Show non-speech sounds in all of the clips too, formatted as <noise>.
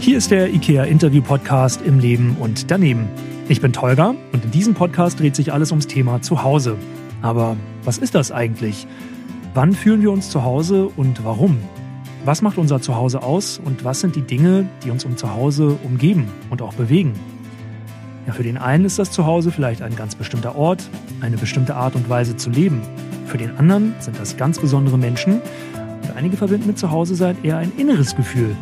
Hier ist der IKEA Interview Podcast im Leben und daneben. Ich bin Tolga und in diesem Podcast dreht sich alles ums Thema Zuhause. Aber was ist das eigentlich? Wann fühlen wir uns zu Hause und warum? Was macht unser Zuhause aus und was sind die Dinge, die uns um Zuhause umgeben und auch bewegen? Ja, für den einen ist das Zuhause vielleicht ein ganz bestimmter Ort, eine bestimmte Art und Weise zu leben. Für den anderen sind das ganz besondere Menschen und einige verbinden mit Zuhause sein eher ein inneres Gefühl,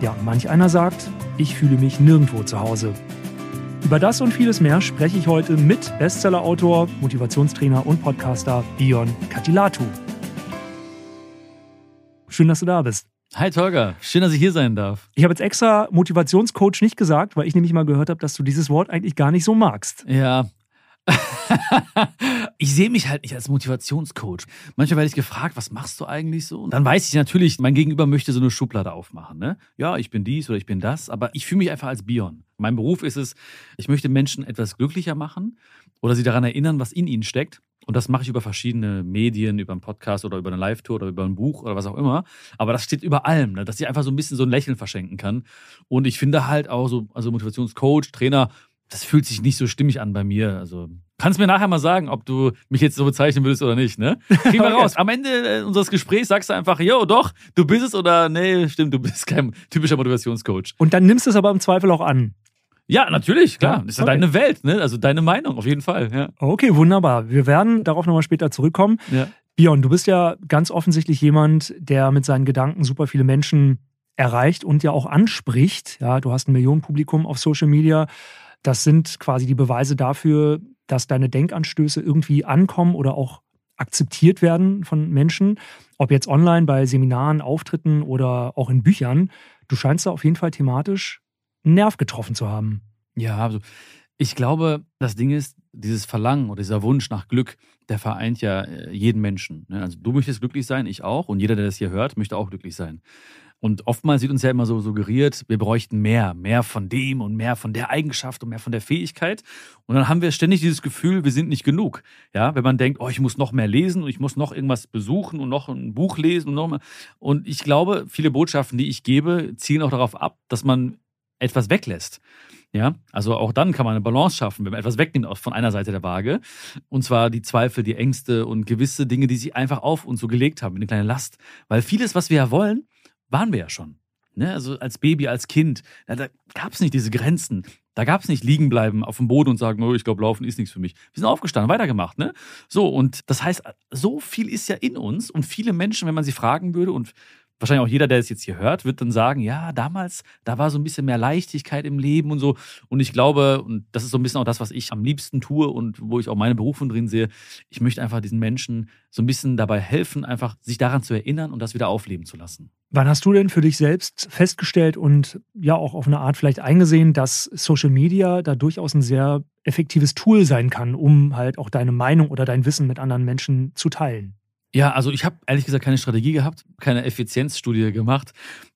ja, manch einer sagt, ich fühle mich nirgendwo zu Hause. Über das und vieles mehr spreche ich heute mit Bestsellerautor, Motivationstrainer und Podcaster Bion Katilatu. Schön, dass du da bist. Hi Tolga, schön, dass ich hier sein darf. Ich habe jetzt extra Motivationscoach nicht gesagt, weil ich nämlich mal gehört habe, dass du dieses Wort eigentlich gar nicht so magst. Ja, <laughs> ich sehe mich halt nicht als Motivationscoach. Manchmal werde ich gefragt, was machst du eigentlich so? Und dann weiß ich natürlich, mein Gegenüber möchte so eine Schublade aufmachen. Ne? Ja, ich bin dies oder ich bin das, aber ich fühle mich einfach als Bion. Mein Beruf ist es, ich möchte Menschen etwas glücklicher machen oder sie daran erinnern, was in ihnen steckt. Und das mache ich über verschiedene Medien, über einen Podcast oder über eine Live-Tour oder über ein Buch oder was auch immer. Aber das steht über allem, ne? dass ich einfach so ein bisschen so ein Lächeln verschenken kann. Und ich finde halt auch so, also Motivationscoach, Trainer, das fühlt sich nicht so stimmig an bei mir. Also kannst mir nachher mal sagen, ob du mich jetzt so bezeichnen würdest oder nicht, ne? Kriegen wir <laughs> raus. Am Ende äh, unseres Gesprächs sagst du einfach, jo, doch, du bist es oder nee, stimmt, du bist kein typischer Motivationscoach. Und dann nimmst du es aber im Zweifel auch an. Ja, natürlich, klar. Ja, das ist ja okay. deine Welt, ne? Also deine Meinung, auf jeden Fall. Ja. Okay, wunderbar. Wir werden darauf nochmal später zurückkommen. Ja. Bion, du bist ja ganz offensichtlich jemand, der mit seinen Gedanken super viele Menschen erreicht und ja auch anspricht. Ja, du hast ein Millionenpublikum auf Social Media. Das sind quasi die Beweise dafür, dass deine Denkanstöße irgendwie ankommen oder auch akzeptiert werden von Menschen, ob jetzt online bei Seminaren, Auftritten oder auch in Büchern. Du scheinst da auf jeden Fall thematisch einen Nerv getroffen zu haben. Ja, also ich glaube, das Ding ist, dieses Verlangen oder dieser Wunsch nach Glück, der vereint ja äh, jeden Menschen. Ne? Also du möchtest glücklich sein, ich auch. Und jeder, der das hier hört, möchte auch glücklich sein. Und oftmals wird uns ja immer so suggeriert, wir bräuchten mehr, mehr von dem und mehr von der Eigenschaft und mehr von der Fähigkeit. Und dann haben wir ständig dieses Gefühl, wir sind nicht genug. Ja, wenn man denkt, oh, ich muss noch mehr lesen und ich muss noch irgendwas besuchen und noch ein Buch lesen und noch mehr. Und ich glaube, viele Botschaften, die ich gebe, zielen auch darauf ab, dass man etwas weglässt. Ja, also auch dann kann man eine Balance schaffen, wenn man etwas wegnimmt von einer Seite der Waage. Und zwar die Zweifel, die Ängste und gewisse Dinge, die sich einfach auf uns so gelegt haben, eine kleine Last. Weil vieles, was wir ja wollen, waren wir ja schon. Ne? Also als Baby, als Kind, da, da gab es nicht diese Grenzen. Da gab es nicht liegen bleiben auf dem Boden und sagen, oh, ich glaube, laufen ist nichts für mich. Wir sind aufgestanden, weitergemacht. Ne? So, und das heißt, so viel ist ja in uns und viele Menschen, wenn man sie fragen würde und wahrscheinlich auch jeder, der es jetzt hier hört, wird dann sagen, ja, damals, da war so ein bisschen mehr Leichtigkeit im Leben und so. Und ich glaube, und das ist so ein bisschen auch das, was ich am liebsten tue und wo ich auch meine Berufung drin sehe, ich möchte einfach diesen Menschen so ein bisschen dabei helfen, einfach sich daran zu erinnern und das wieder aufleben zu lassen. Wann hast du denn für dich selbst festgestellt und ja auch auf eine Art vielleicht eingesehen, dass Social Media da durchaus ein sehr effektives Tool sein kann, um halt auch deine Meinung oder dein Wissen mit anderen Menschen zu teilen? Ja, also ich habe ehrlich gesagt keine Strategie gehabt, keine Effizienzstudie gemacht.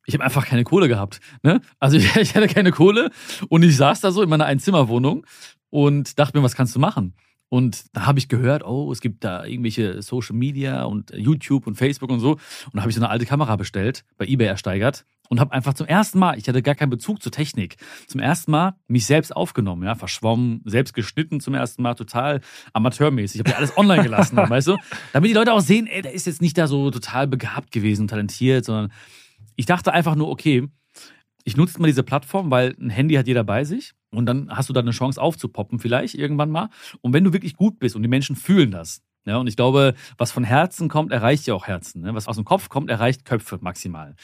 Ich habe einfach keine Kohle gehabt. Ne? Also <laughs> ich, ich hatte keine Kohle und ich saß da so in meiner Einzimmerwohnung und dachte mir, was kannst du machen? Und da habe ich gehört, oh, es gibt da irgendwelche Social Media und YouTube und Facebook und so. Und da habe ich so eine alte Kamera bestellt, bei eBay ersteigert und habe einfach zum ersten Mal, ich hatte gar keinen Bezug zur Technik, zum ersten Mal mich selbst aufgenommen, ja, verschwommen, selbst geschnitten zum ersten Mal, total amateurmäßig. Ich habe ja alles online gelassen, <laughs> weißt du? Damit die Leute auch sehen, ey, der ist jetzt nicht da so total begabt gewesen, talentiert, sondern ich dachte einfach nur, okay, ich nutze mal diese Plattform, weil ein Handy hat jeder bei sich und dann hast du da eine Chance aufzupoppen vielleicht irgendwann mal. Und wenn du wirklich gut bist und die Menschen fühlen das, ja, und ich glaube, was von Herzen kommt, erreicht ja auch Herzen. Ne? Was aus dem Kopf kommt, erreicht Köpfe maximal.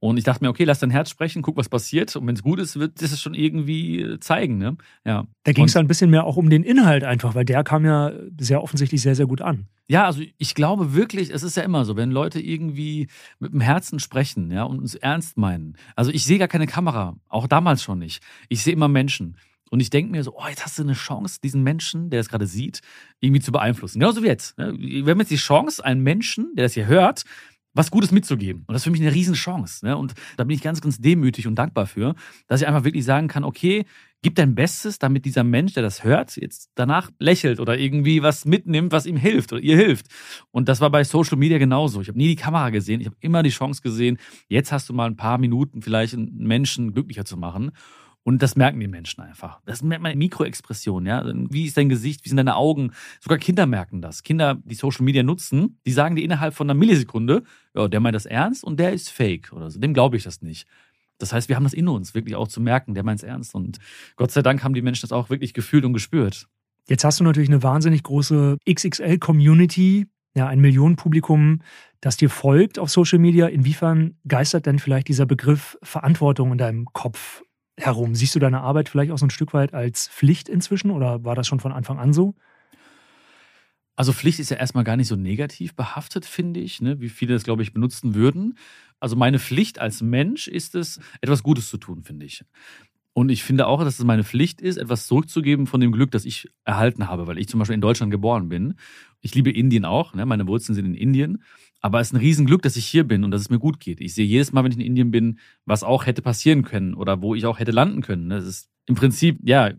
Und ich dachte mir, okay, lass dein Herz sprechen, guck, was passiert. Und wenn es gut ist, wird es schon irgendwie äh, zeigen. Ne? Ja. Da ging es dann ein bisschen mehr auch um den Inhalt einfach, weil der kam ja sehr offensichtlich sehr, sehr gut an. Ja, also ich glaube wirklich, es ist ja immer so, wenn Leute irgendwie mit dem Herzen sprechen, ja, und uns ernst meinen. Also ich sehe gar keine Kamera, auch damals schon nicht. Ich sehe immer Menschen. Und ich denke mir so, oh, jetzt hast du eine Chance, diesen Menschen, der es gerade sieht, irgendwie zu beeinflussen. Genauso wie jetzt. Ne? Wir haben jetzt die Chance, einen Menschen, der das hier hört, was Gutes mitzugeben. Und das ist für mich eine Riesenchance. Ne? Und da bin ich ganz, ganz demütig und dankbar für, dass ich einfach wirklich sagen kann, okay, gib dein Bestes, damit dieser Mensch, der das hört, jetzt danach lächelt oder irgendwie was mitnimmt, was ihm hilft oder ihr hilft. Und das war bei Social Media genauso. Ich habe nie die Kamera gesehen, ich habe immer die Chance gesehen, jetzt hast du mal ein paar Minuten vielleicht einen Menschen glücklicher zu machen. Und das merken die Menschen einfach. Das merkt man in Mikroexpressionen, ja. Wie ist dein Gesicht, wie sind deine Augen? Sogar Kinder merken das. Kinder, die Social Media nutzen, die sagen dir innerhalb von einer Millisekunde, ja, der meint das ernst und der ist fake oder so. Dem glaube ich das nicht. Das heißt, wir haben das in uns, wirklich auch zu merken, der meint es ernst. Und Gott sei Dank haben die Menschen das auch wirklich gefühlt und gespürt. Jetzt hast du natürlich eine wahnsinnig große XXL-Community, ja, ein Millionenpublikum, das dir folgt auf Social Media. Inwiefern geistert denn vielleicht dieser Begriff Verantwortung in deinem Kopf herum? Siehst du deine Arbeit vielleicht auch so ein Stück weit als Pflicht inzwischen oder war das schon von Anfang an so? Also Pflicht ist ja erstmal gar nicht so negativ behaftet, finde ich, ne? wie viele das, glaube ich, benutzen würden. Also meine Pflicht als Mensch ist es, etwas Gutes zu tun, finde ich. Und ich finde auch, dass es meine Pflicht ist, etwas zurückzugeben von dem Glück, das ich erhalten habe, weil ich zum Beispiel in Deutschland geboren bin. Ich liebe Indien auch, ne? meine Wurzeln sind in Indien. Aber es ist ein Riesenglück, dass ich hier bin und dass es mir gut geht. Ich sehe jedes Mal, wenn ich in Indien bin, was auch hätte passieren können oder wo ich auch hätte landen können. Das ist im Prinzip, ja,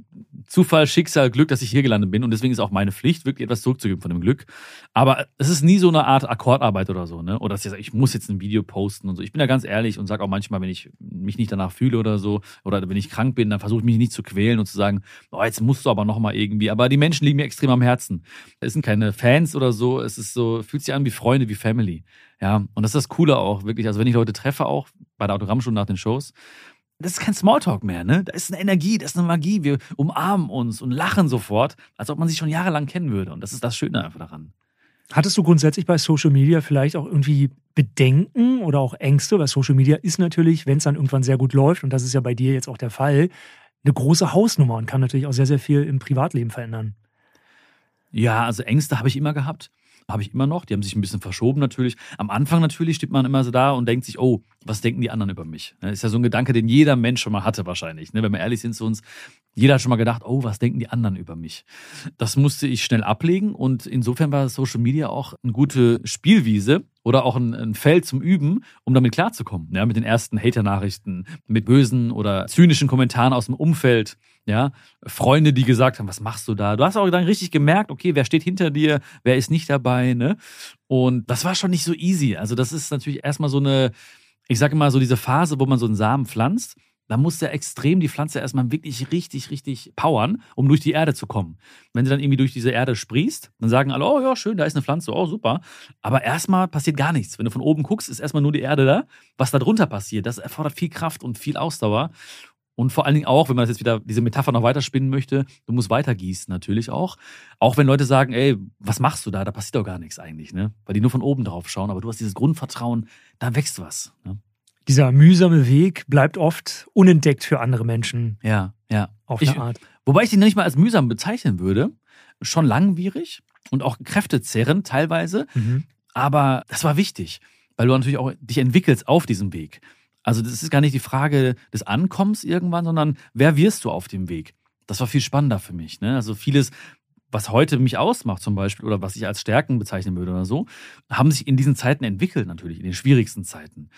Zufall, Schicksal, Glück, dass ich hier gelandet bin. Und deswegen ist auch meine Pflicht, wirklich etwas zurückzugeben von dem Glück. Aber es ist nie so eine Art Akkordarbeit oder so, ne? Oder dass ich sage, ich muss jetzt ein Video posten und so. Ich bin da ganz ehrlich und sage auch manchmal, wenn ich mich nicht danach fühle oder so, oder wenn ich krank bin, dann versuche ich mich nicht zu quälen und zu sagen, oh, jetzt musst du aber nochmal irgendwie. Aber die Menschen liegen mir extrem am Herzen. Es sind keine Fans oder so. Es ist so, fühlt sich an wie Freunde, wie Family. Ja, und das ist das Coole auch, wirklich. Also wenn ich Leute treffe, auch bei der Autogrammstunde nach den Shows, das ist kein Smalltalk mehr, ne? Da ist eine Energie, da ist eine Magie. Wir umarmen uns und lachen sofort, als ob man sich schon jahrelang kennen würde. Und das ist das Schöne einfach daran. Hattest du grundsätzlich bei Social Media vielleicht auch irgendwie Bedenken oder auch Ängste? Weil Social Media ist natürlich, wenn es dann irgendwann sehr gut läuft, und das ist ja bei dir jetzt auch der Fall, eine große Hausnummer und kann natürlich auch sehr, sehr viel im Privatleben verändern. Ja, also Ängste habe ich immer gehabt habe ich immer noch. Die haben sich ein bisschen verschoben natürlich. Am Anfang natürlich steht man immer so da und denkt sich, oh, was denken die anderen über mich? Das ist ja so ein Gedanke, den jeder Mensch schon mal hatte wahrscheinlich. Ne? Wenn wir ehrlich sind zu uns, jeder hat schon mal gedacht, oh, was denken die anderen über mich? Das musste ich schnell ablegen und insofern war Social Media auch eine gute Spielwiese oder auch ein, ein Feld zum Üben, um damit klarzukommen. Ja, mit den ersten Hater-Nachrichten, mit bösen oder zynischen Kommentaren aus dem Umfeld. Ja, Freunde, die gesagt haben, was machst du da? Du hast auch dann richtig gemerkt, okay, wer steht hinter dir, wer ist nicht dabei, ne? Und das war schon nicht so easy. Also, das ist natürlich erstmal so eine, ich sage mal, so diese Phase, wo man so einen Samen pflanzt da muss der extrem die Pflanze erstmal wirklich richtig, richtig powern, um durch die Erde zu kommen. Wenn sie dann irgendwie durch diese Erde sprießt, dann sagen alle, oh ja, schön, da ist eine Pflanze, oh super. Aber erstmal passiert gar nichts. Wenn du von oben guckst, ist erstmal nur die Erde da. Was da drunter passiert, das erfordert viel Kraft und viel Ausdauer. Und vor allen Dingen auch, wenn man das jetzt wieder diese Metapher noch weiterspinnen möchte, du musst weitergießen natürlich auch. Auch wenn Leute sagen, ey, was machst du da? Da passiert doch gar nichts eigentlich, ne? Weil die nur von oben drauf schauen. Aber du hast dieses Grundvertrauen, da wächst was. Ne? Dieser mühsame Weg bleibt oft unentdeckt für andere Menschen. Ja, ja. Auf eine Art. Wobei ich den nicht mal als mühsam bezeichnen würde. Schon langwierig und auch kräftezerrend teilweise. Mhm. Aber das war wichtig, weil du natürlich auch dich entwickelst auf diesem Weg. Also das ist gar nicht die Frage des Ankommens irgendwann, sondern wer wirst du auf dem Weg? Das war viel spannender für mich. Ne? Also vieles, was heute mich ausmacht zum Beispiel oder was ich als Stärken bezeichnen würde oder so, haben sich in diesen Zeiten entwickelt natürlich, in den schwierigsten Zeiten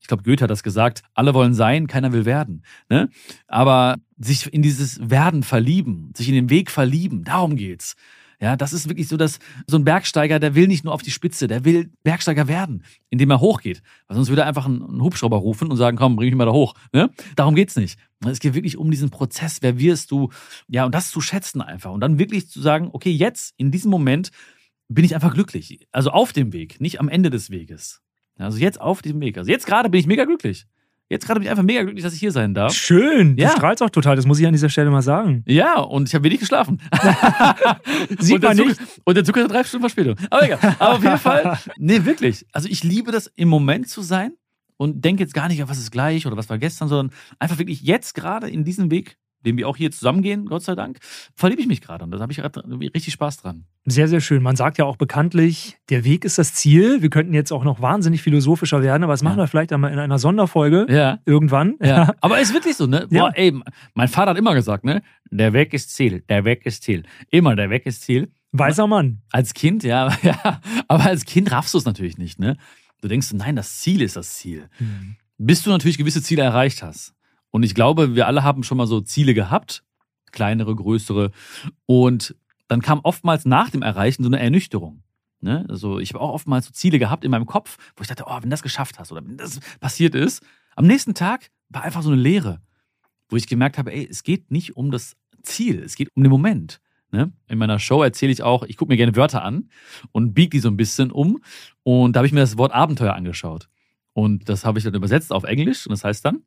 ich glaube, Goethe hat das gesagt, alle wollen sein, keiner will werden. Ne? Aber sich in dieses Werden verlieben, sich in den Weg verlieben, darum geht's. Ja, das ist wirklich so, dass so ein Bergsteiger, der will nicht nur auf die Spitze, der will Bergsteiger werden, indem er hochgeht. Weil sonst würde er einfach einen Hubschrauber rufen und sagen, komm, bring mich mal da hoch. Ne? Darum geht's nicht. Es geht wirklich um diesen Prozess, wer wirst du? Ja, und das zu schätzen einfach. Und dann wirklich zu sagen, okay, jetzt, in diesem Moment, bin ich einfach glücklich. Also auf dem Weg, nicht am Ende des Weges. Also jetzt auf diesem Weg. Also jetzt gerade bin ich mega glücklich. Jetzt gerade bin ich einfach mega glücklich, dass ich hier sein darf. Schön. Du ja. strahlst auch total. Das muss ich an dieser Stelle mal sagen. Ja, und ich habe wenig geschlafen. <laughs> Sieht und man Zug, nicht. Und der Zug hat drei Stunden Verspätung. Aber egal. Aber auf jeden Fall, nee, wirklich. Also ich liebe das, im Moment zu sein und denke jetzt gar nicht, was ist gleich oder was war gestern, sondern einfach wirklich jetzt gerade in diesem Weg dem wir auch hier zusammengehen, Gott sei Dank, verliebe ich mich gerade. Und da habe ich richtig Spaß dran. Sehr, sehr schön. Man sagt ja auch bekanntlich, der Weg ist das Ziel. Wir könnten jetzt auch noch wahnsinnig philosophischer werden, aber das machen wir vielleicht einmal in einer Sonderfolge ja. irgendwann. Ja. <laughs> Aber es ist wirklich so, ne? Boah, ey, mein Vater hat immer gesagt, ne? Der Weg ist Ziel, der Weg ist Ziel. Immer der Weg ist Ziel. Weißer Mann. Als Kind, ja, <laughs> ja. Aber als Kind raffst du es natürlich nicht, ne? Du denkst, nein, das Ziel ist das Ziel. Mhm. Bis du natürlich gewisse Ziele erreicht hast. Und ich glaube, wir alle haben schon mal so Ziele gehabt, kleinere, größere. Und dann kam oftmals nach dem Erreichen so eine Ernüchterung. Ne? Also ich habe auch oftmals so Ziele gehabt in meinem Kopf, wo ich dachte, oh, wenn das geschafft hast oder wenn das passiert ist, am nächsten Tag war einfach so eine Leere, wo ich gemerkt habe, ey, es geht nicht um das Ziel, es geht um den Moment. Ne? In meiner Show erzähle ich auch, ich gucke mir gerne Wörter an und biege die so ein bisschen um. Und da habe ich mir das Wort Abenteuer angeschaut. Und das habe ich dann übersetzt auf Englisch und das heißt dann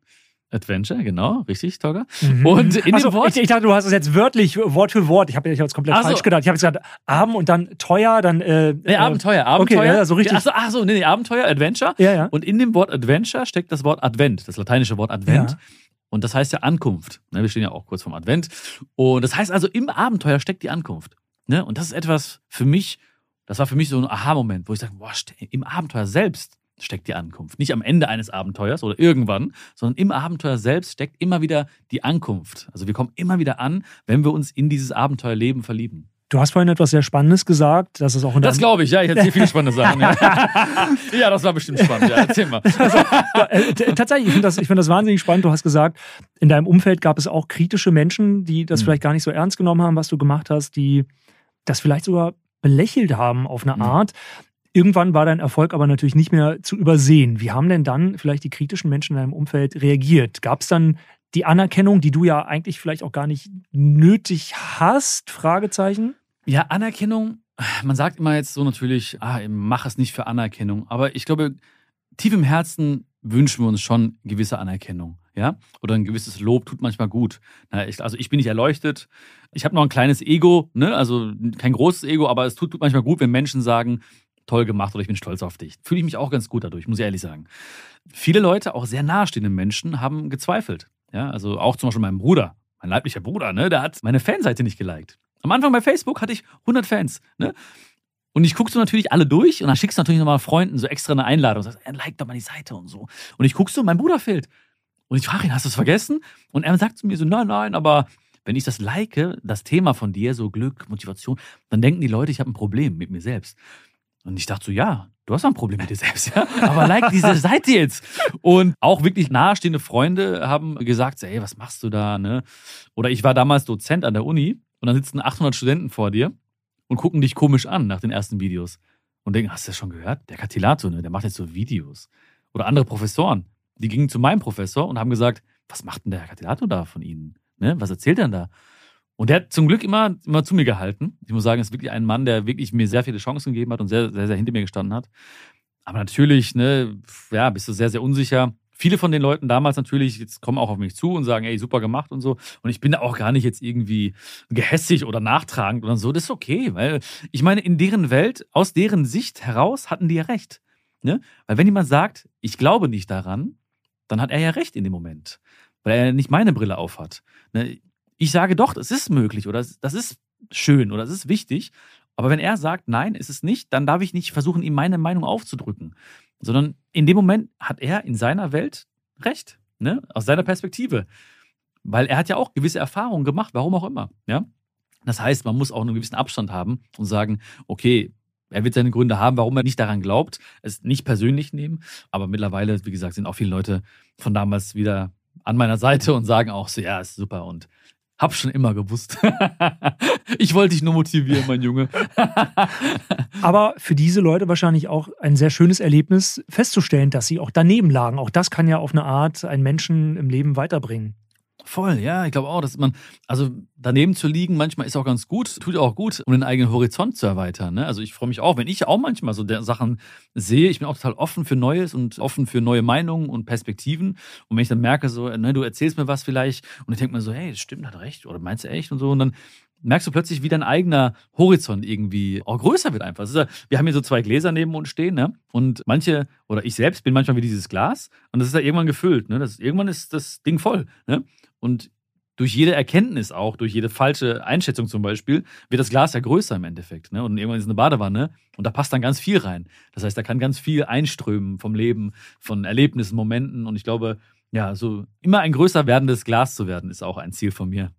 Adventure, genau, richtig, Togger. Mhm. Und in also, dem Wort. Ich, ich, dachte, du hast es jetzt wörtlich Wort für Wort. Ich habe ich jetzt komplett also, falsch gedacht. Ich habe gesagt, Abend und dann teuer, dann. Äh, nee, Abenteuer, Abenteuer. Okay, ja, so richtig. Achso, ach so, nee, nee, Abenteuer, Adventure. Ja, ja. Und in dem Wort Adventure steckt das Wort Advent, das lateinische Wort Advent. Ja. Und das heißt ja Ankunft. Ne, wir stehen ja auch kurz vorm Advent. Und das heißt also, im Abenteuer steckt die Ankunft. Ne? Und das ist etwas für mich, das war für mich so ein Aha-Moment, wo ich sage, boah, im Abenteuer selbst steckt die Ankunft. Nicht am Ende eines Abenteuers oder irgendwann, sondern im Abenteuer selbst steckt immer wieder die Ankunft. Also wir kommen immer wieder an, wenn wir uns in dieses Abenteuerleben verlieben. Du hast vorhin etwas sehr Spannendes gesagt, dass es auch in Das glaube ich, ja. Ich erzähle viele spannende Sachen. Ja. <laughs> ja. das war bestimmt spannend. Ja, erzähl mal. Also, äh, tatsächlich, ich finde das, find das wahnsinnig spannend. Du hast gesagt, in deinem Umfeld gab es auch kritische Menschen, die das mhm. vielleicht gar nicht so ernst genommen haben, was du gemacht hast, die das vielleicht sogar belächelt haben auf eine mhm. Art. Irgendwann war dein Erfolg aber natürlich nicht mehr zu übersehen. Wie haben denn dann vielleicht die kritischen Menschen in deinem Umfeld reagiert? Gab es dann die Anerkennung, die du ja eigentlich vielleicht auch gar nicht nötig hast? Fragezeichen. Ja, Anerkennung. Man sagt immer jetzt so natürlich, ah, mach es nicht für Anerkennung. Aber ich glaube, tief im Herzen wünschen wir uns schon gewisse Anerkennung, ja? Oder ein gewisses Lob tut manchmal gut. also ich bin nicht erleuchtet. Ich habe noch ein kleines Ego, ne? Also kein großes Ego, aber es tut manchmal gut, wenn Menschen sagen, toll gemacht oder ich bin stolz auf dich. Fühle ich mich auch ganz gut dadurch, muss ich ehrlich sagen. Viele Leute, auch sehr nahestehende Menschen, haben gezweifelt. Ja, also auch zum Beispiel mein Bruder, mein leiblicher Bruder, ne, der hat meine Fanseite nicht geliked. Am Anfang bei Facebook hatte ich 100 Fans, ne? Und ich gucke so natürlich alle durch und dann schickst du natürlich nochmal Freunden so extra eine Einladung und sagst, like doch mal die Seite und so. Und ich gucke so, mein Bruder fehlt. Und ich frage ihn, hast du es vergessen? Und er sagt zu mir so, nein, nein, aber wenn ich das like, das Thema von dir, so Glück, Motivation, dann denken die Leute, ich habe ein Problem mit mir selbst. Und ich dachte so, ja, du hast ein Problem mit dir selbst, ja. Aber like diese <laughs> Seite jetzt. Und auch wirklich nahestehende Freunde haben gesagt, ey, was machst du da, ne? Oder ich war damals Dozent an der Uni und dann sitzen 800 Studenten vor dir und gucken dich komisch an nach den ersten Videos und denken, hast du das schon gehört? Der Katilato, ne? Der macht jetzt so Videos. Oder andere Professoren, die gingen zu meinem Professor und haben gesagt, was macht denn der Katilato da von Ihnen? Ne? Was erzählt er denn da? Und der hat zum Glück immer, immer zu mir gehalten. Ich muss sagen, ist wirklich ein Mann, der wirklich mir sehr viele Chancen gegeben hat und sehr, sehr, sehr hinter mir gestanden hat. Aber natürlich, ne, ja, bist du sehr, sehr unsicher. Viele von den Leuten damals natürlich jetzt kommen auch auf mich zu und sagen, ey, super gemacht und so. Und ich bin da auch gar nicht jetzt irgendwie gehässig oder nachtragend oder so. Das ist okay, weil ich meine, in deren Welt, aus deren Sicht heraus hatten die ja recht. Ne? Weil wenn jemand sagt, ich glaube nicht daran, dann hat er ja recht in dem Moment. Weil er nicht meine Brille aufhat. Ne? Ich sage doch, das ist möglich oder das ist schön oder das ist wichtig. Aber wenn er sagt, nein, ist es nicht, dann darf ich nicht versuchen, ihm meine Meinung aufzudrücken. Sondern in dem Moment hat er in seiner Welt recht, ne? aus seiner Perspektive. Weil er hat ja auch gewisse Erfahrungen gemacht, warum auch immer. Ja? Das heißt, man muss auch einen gewissen Abstand haben und sagen, okay, er wird seine Gründe haben, warum er nicht daran glaubt, es nicht persönlich nehmen. Aber mittlerweile, wie gesagt, sind auch viele Leute von damals wieder an meiner Seite und sagen auch so, ja, ist super und hab schon immer gewusst. <laughs> ich wollte dich nur motivieren, mein Junge. <laughs> Aber für diese Leute wahrscheinlich auch ein sehr schönes Erlebnis, festzustellen, dass sie auch daneben lagen. Auch das kann ja auf eine Art einen Menschen im Leben weiterbringen. Voll, ja, ich glaube auch, dass man, also daneben zu liegen, manchmal ist auch ganz gut, tut auch gut, um den eigenen Horizont zu erweitern. Ne? Also ich freue mich auch, wenn ich auch manchmal so Sachen sehe, ich bin auch total offen für Neues und offen für neue Meinungen und Perspektiven. Und wenn ich dann merke, so, ne, du erzählst mir was vielleicht und ich denke mir so, hey, das stimmt, hat recht, oder meinst du echt und so, und dann merkst du plötzlich, wie dein eigener Horizont irgendwie auch größer wird einfach. Ja, wir haben hier so zwei Gläser neben uns stehen, ne? Und manche, oder ich selbst bin manchmal wie dieses Glas und das ist ja irgendwann gefüllt, ne? Das, irgendwann ist das Ding voll, ne? Und durch jede Erkenntnis auch, durch jede falsche Einschätzung zum Beispiel, wird das Glas ja größer im Endeffekt. Ne? Und irgendwann ist eine Badewanne und da passt dann ganz viel rein. Das heißt, da kann ganz viel einströmen vom Leben, von Erlebnissen, Momenten. Und ich glaube, ja, so immer ein größer werdendes Glas zu werden, ist auch ein Ziel von mir.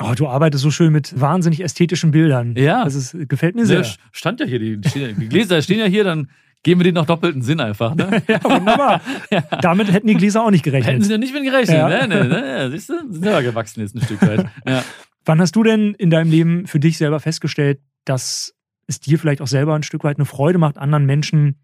Oh, du arbeitest so schön mit wahnsinnig ästhetischen Bildern. Ja. Das ist, gefällt mir sehr. stand ja hier, die, die Gläser stehen ja hier, dann geben wir denen noch doppelten Sinn einfach. Ne? <laughs> ja, wunderbar. <laughs> ja. Damit hätten die Gläser auch nicht gerechnet. Hätten sie ja nicht mit gerechnet. Ja. Ne, ne, siehst du, sind ja gewachsen jetzt ein Stück weit. Ja. <laughs> Wann hast du denn in deinem Leben für dich selber festgestellt, dass es dir vielleicht auch selber ein Stück weit eine Freude macht, anderen Menschen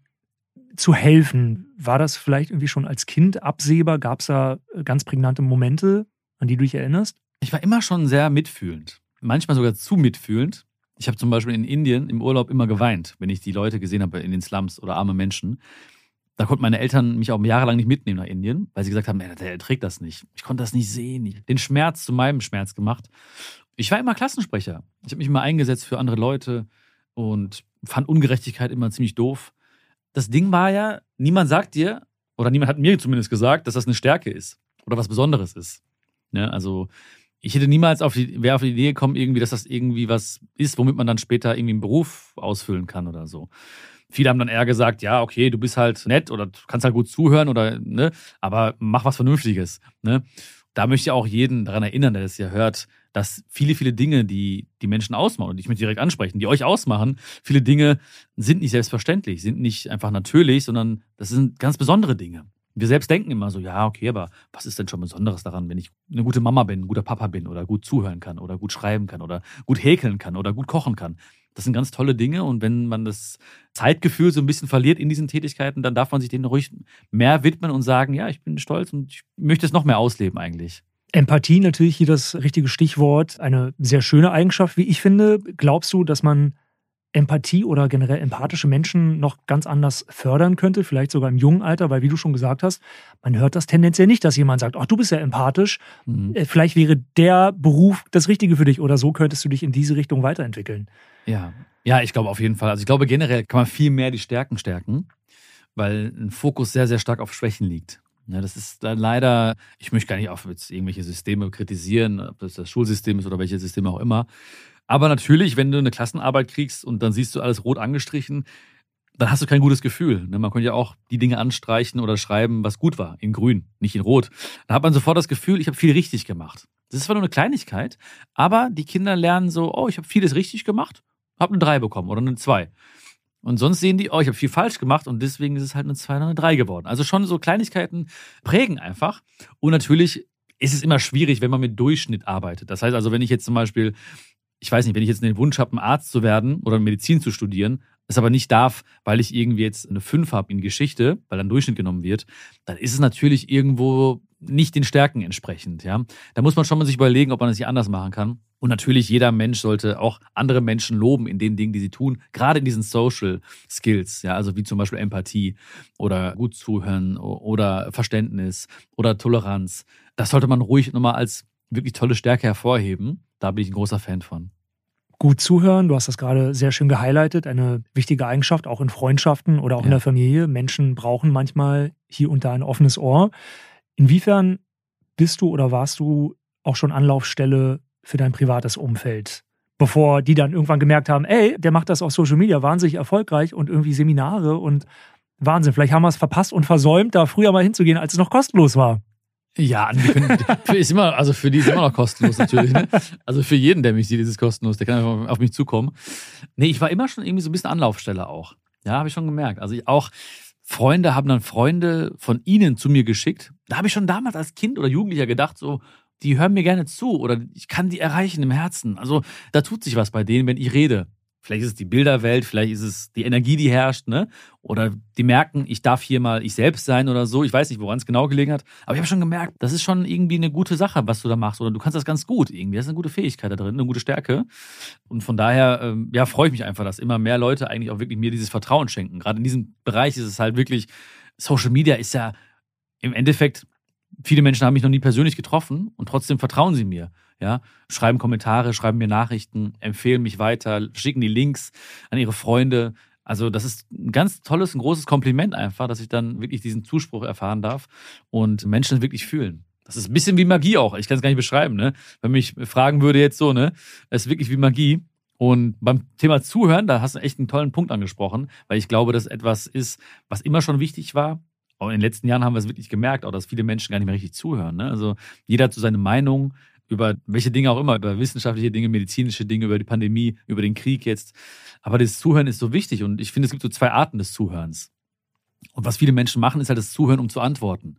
zu helfen? War das vielleicht irgendwie schon als Kind absehbar? Gab es da ganz prägnante Momente, an die du dich erinnerst? Ich war immer schon sehr mitfühlend. Manchmal sogar zu mitfühlend. Ich habe zum Beispiel in Indien im Urlaub immer geweint, wenn ich die Leute gesehen habe in den Slums oder arme Menschen. Da konnten meine Eltern mich auch jahrelang nicht mitnehmen nach Indien, weil sie gesagt haben, der erträgt das nicht. Ich konnte das nicht sehen. Den Schmerz zu meinem Schmerz gemacht. Ich war immer Klassensprecher. Ich habe mich immer eingesetzt für andere Leute und fand Ungerechtigkeit immer ziemlich doof. Das Ding war ja, niemand sagt dir, oder niemand hat mir zumindest gesagt, dass das eine Stärke ist oder was Besonderes ist. Ja, also ich hätte niemals auf die, wäre auf die Idee gekommen, irgendwie, dass das irgendwie was ist, womit man dann später irgendwie einen Beruf ausfüllen kann oder so. Viele haben dann eher gesagt, ja, okay, du bist halt nett oder du kannst halt gut zuhören oder, ne, aber mach was Vernünftiges, ne. Da möchte ich auch jeden daran erinnern, der das ja hört, dass viele, viele Dinge, die die Menschen ausmachen und ich möchte direkt ansprechen, die euch ausmachen, viele Dinge sind nicht selbstverständlich, sind nicht einfach natürlich, sondern das sind ganz besondere Dinge. Wir selbst denken immer so, ja, okay, aber was ist denn schon Besonderes daran, wenn ich eine gute Mama bin, ein guter Papa bin oder gut zuhören kann oder gut schreiben kann oder gut häkeln kann oder gut kochen kann? Das sind ganz tolle Dinge und wenn man das Zeitgefühl so ein bisschen verliert in diesen Tätigkeiten, dann darf man sich denen ruhig mehr widmen und sagen, ja, ich bin stolz und ich möchte es noch mehr ausleben eigentlich. Empathie natürlich hier das richtige Stichwort. Eine sehr schöne Eigenschaft, wie ich finde. Glaubst du, dass man Empathie oder generell empathische Menschen noch ganz anders fördern könnte, vielleicht sogar im jungen Alter, weil wie du schon gesagt hast, man hört das tendenziell nicht, dass jemand sagt, ach, du bist ja empathisch, mhm. Äh, vielleicht wäre der Beruf das Richtige für dich oder so könntest du dich in diese Richtung weiterentwickeln. Ja, ja, ich glaube auf jeden Fall. Also ich glaube generell kann man viel mehr die Stärken stärken, weil ein Fokus sehr, sehr stark auf Schwächen liegt. Ja, das ist dann leider, ich möchte gar nicht auf irgendwelche Systeme kritisieren, ob das das Schulsystem ist oder welche Systeme auch immer. Aber natürlich, wenn du eine Klassenarbeit kriegst und dann siehst du alles rot angestrichen, dann hast du kein gutes Gefühl. Ne? Man könnte ja auch die Dinge anstreichen oder schreiben, was gut war, in grün, nicht in rot. Dann hat man sofort das Gefühl, ich habe viel richtig gemacht. Das ist zwar nur eine Kleinigkeit, aber die Kinder lernen so, oh, ich habe vieles richtig gemacht, habe eine 3 bekommen oder eine 2. Und sonst sehen die, oh, ich habe viel falsch gemacht und deswegen ist es halt eine 2 oder eine 3 geworden. Also schon so Kleinigkeiten prägen einfach. Und natürlich ist es immer schwierig, wenn man mit Durchschnitt arbeitet. Das heißt also, wenn ich jetzt zum Beispiel ich weiß nicht, wenn ich jetzt den Wunsch habe, ein Arzt zu werden oder Medizin zu studieren, es aber nicht darf, weil ich irgendwie jetzt eine 5 habe in Geschichte, weil dann Durchschnitt genommen wird, dann ist es natürlich irgendwo nicht den Stärken entsprechend. Ja? Da muss man schon mal sich überlegen, ob man das nicht anders machen kann. Und natürlich, jeder Mensch sollte auch andere Menschen loben in den Dingen, die sie tun, gerade in diesen Social Skills, ja, also wie zum Beispiel Empathie oder gut zuhören oder Verständnis oder Toleranz. Das sollte man ruhig nochmal als wirklich tolle Stärke hervorheben. Da bin ich ein großer Fan von. Gut zuhören, du hast das gerade sehr schön gehighlightet, eine wichtige Eigenschaft, auch in Freundschaften oder auch ja. in der Familie. Menschen brauchen manchmal hier und da ein offenes Ohr. Inwiefern bist du oder warst du auch schon Anlaufstelle für dein privates Umfeld? Bevor die dann irgendwann gemerkt haben, ey, der macht das auf Social Media wahnsinnig erfolgreich und irgendwie Seminare und Wahnsinn. Vielleicht haben wir es verpasst und versäumt, da früher mal hinzugehen, als es noch kostenlos war. Ja, <laughs> für, ist immer, also für die ist immer noch kostenlos natürlich. Ne? Also für jeden, der mich sieht, ist es kostenlos. Der kann auf mich zukommen. Nee, ich war immer schon irgendwie so ein bisschen Anlaufstelle auch. Ja, habe ich schon gemerkt. Also ich auch Freunde haben dann Freunde von ihnen zu mir geschickt. Da habe ich schon damals als Kind oder Jugendlicher gedacht, so, die hören mir gerne zu oder ich kann die erreichen im Herzen. Also da tut sich was bei denen, wenn ich rede. Vielleicht ist es die Bilderwelt, vielleicht ist es die Energie, die herrscht, ne? Oder die merken, ich darf hier mal ich selbst sein oder so. Ich weiß nicht, woran es genau gelegen hat. Aber ich habe schon gemerkt, das ist schon irgendwie eine gute Sache, was du da machst. Oder du kannst das ganz gut irgendwie. Das ist eine gute Fähigkeit da drin, eine gute Stärke. Und von daher, ähm, ja, freue ich mich einfach, dass immer mehr Leute eigentlich auch wirklich mir dieses Vertrauen schenken. Gerade in diesem Bereich ist es halt wirklich, Social Media ist ja im Endeffekt, viele Menschen haben mich noch nie persönlich getroffen und trotzdem vertrauen sie mir. Ja, schreiben Kommentare, schreiben mir Nachrichten, empfehlen mich weiter, schicken die Links an ihre Freunde. Also das ist ein ganz tolles, ein großes Kompliment einfach, dass ich dann wirklich diesen Zuspruch erfahren darf und Menschen wirklich fühlen. Das ist ein bisschen wie Magie auch. Ich kann es gar nicht beschreiben, ne? Wenn mich fragen würde jetzt so, ne? Es ist wirklich wie Magie. Und beim Thema Zuhören, da hast du echt einen tollen Punkt angesprochen, weil ich glaube, dass etwas ist, was immer schon wichtig war. Auch in den letzten Jahren haben wir es wirklich gemerkt, auch dass viele Menschen gar nicht mehr richtig zuhören. Ne? Also jeder hat so seine Meinung, über welche Dinge auch immer, über wissenschaftliche Dinge, medizinische Dinge, über die Pandemie, über den Krieg jetzt. Aber das Zuhören ist so wichtig und ich finde, es gibt so zwei Arten des Zuhörens. Und was viele Menschen machen, ist halt das Zuhören, um zu antworten.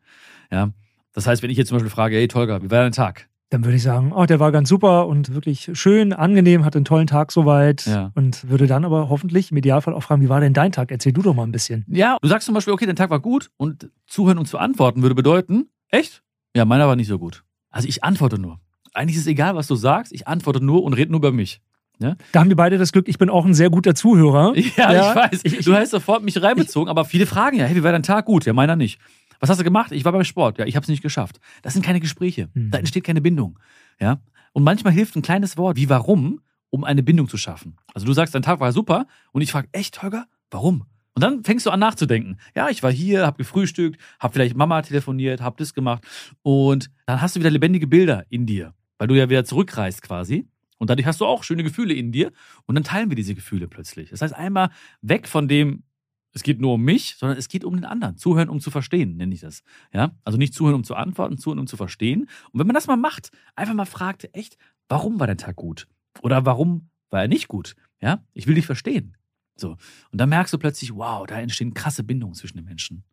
Ja. Das heißt, wenn ich jetzt zum Beispiel frage, hey Tolga, wie war dein Tag? Dann würde ich sagen, oh, der war ganz super und wirklich schön, angenehm, hatte einen tollen Tag soweit. Ja. Und würde dann aber hoffentlich im Idealfall auch fragen, wie war denn dein Tag? Erzähl du doch mal ein bisschen. Ja, du sagst zum Beispiel, okay, dein Tag war gut und zuhören und zu antworten würde bedeuten, echt? Ja, meiner war nicht so gut. Also ich antworte nur. Eigentlich ist es egal, was du sagst, ich antworte nur und rede nur über mich. Ja? Da haben wir beide das Glück, ich bin auch ein sehr guter Zuhörer. Ja, <laughs> Ja, ich weiß. ich- ich- du hast sofort mich reinbezogen, aber viele fragen ja, hey, wie war dein Tag? Gut, ja, meiner nicht. Was hast du gemacht? Ich war beim Sport. Ja, ich habe es nicht geschafft. Das sind keine Gespräche. Mhm. Da entsteht keine Bindung. Ja? Und manchmal hilft ein kleines Wort wie warum, um eine Bindung zu schaffen. Also du sagst, dein Tag war super und ich frage, echt, Holger, warum? Und dann fängst du an nachzudenken. Ja, ich war hier, habe gefrühstückt, habe vielleicht Mama telefoniert, habe das gemacht und dann hast du wieder lebendige Bilder in dir, weil du ja wieder zurückreist quasi. Und dadurch hast du auch schöne Gefühle in dir und dann teilen wir diese Gefühle plötzlich. Das heißt, einmal weg von dem, es geht nur um mich, sondern es geht um den anderen. Zuhören, um zu verstehen, nenne ich das. Ja? Also nicht zuhören, um zu antworten, zuhören, um zu verstehen. Und wenn man das mal macht, einfach mal fragt, echt, warum war der Tag gut? Oder warum war er nicht gut? Ja? Ich will dich verstehen. So. Und dann merkst du plötzlich, wow, da entstehen krasse Bindungen zwischen den Menschen.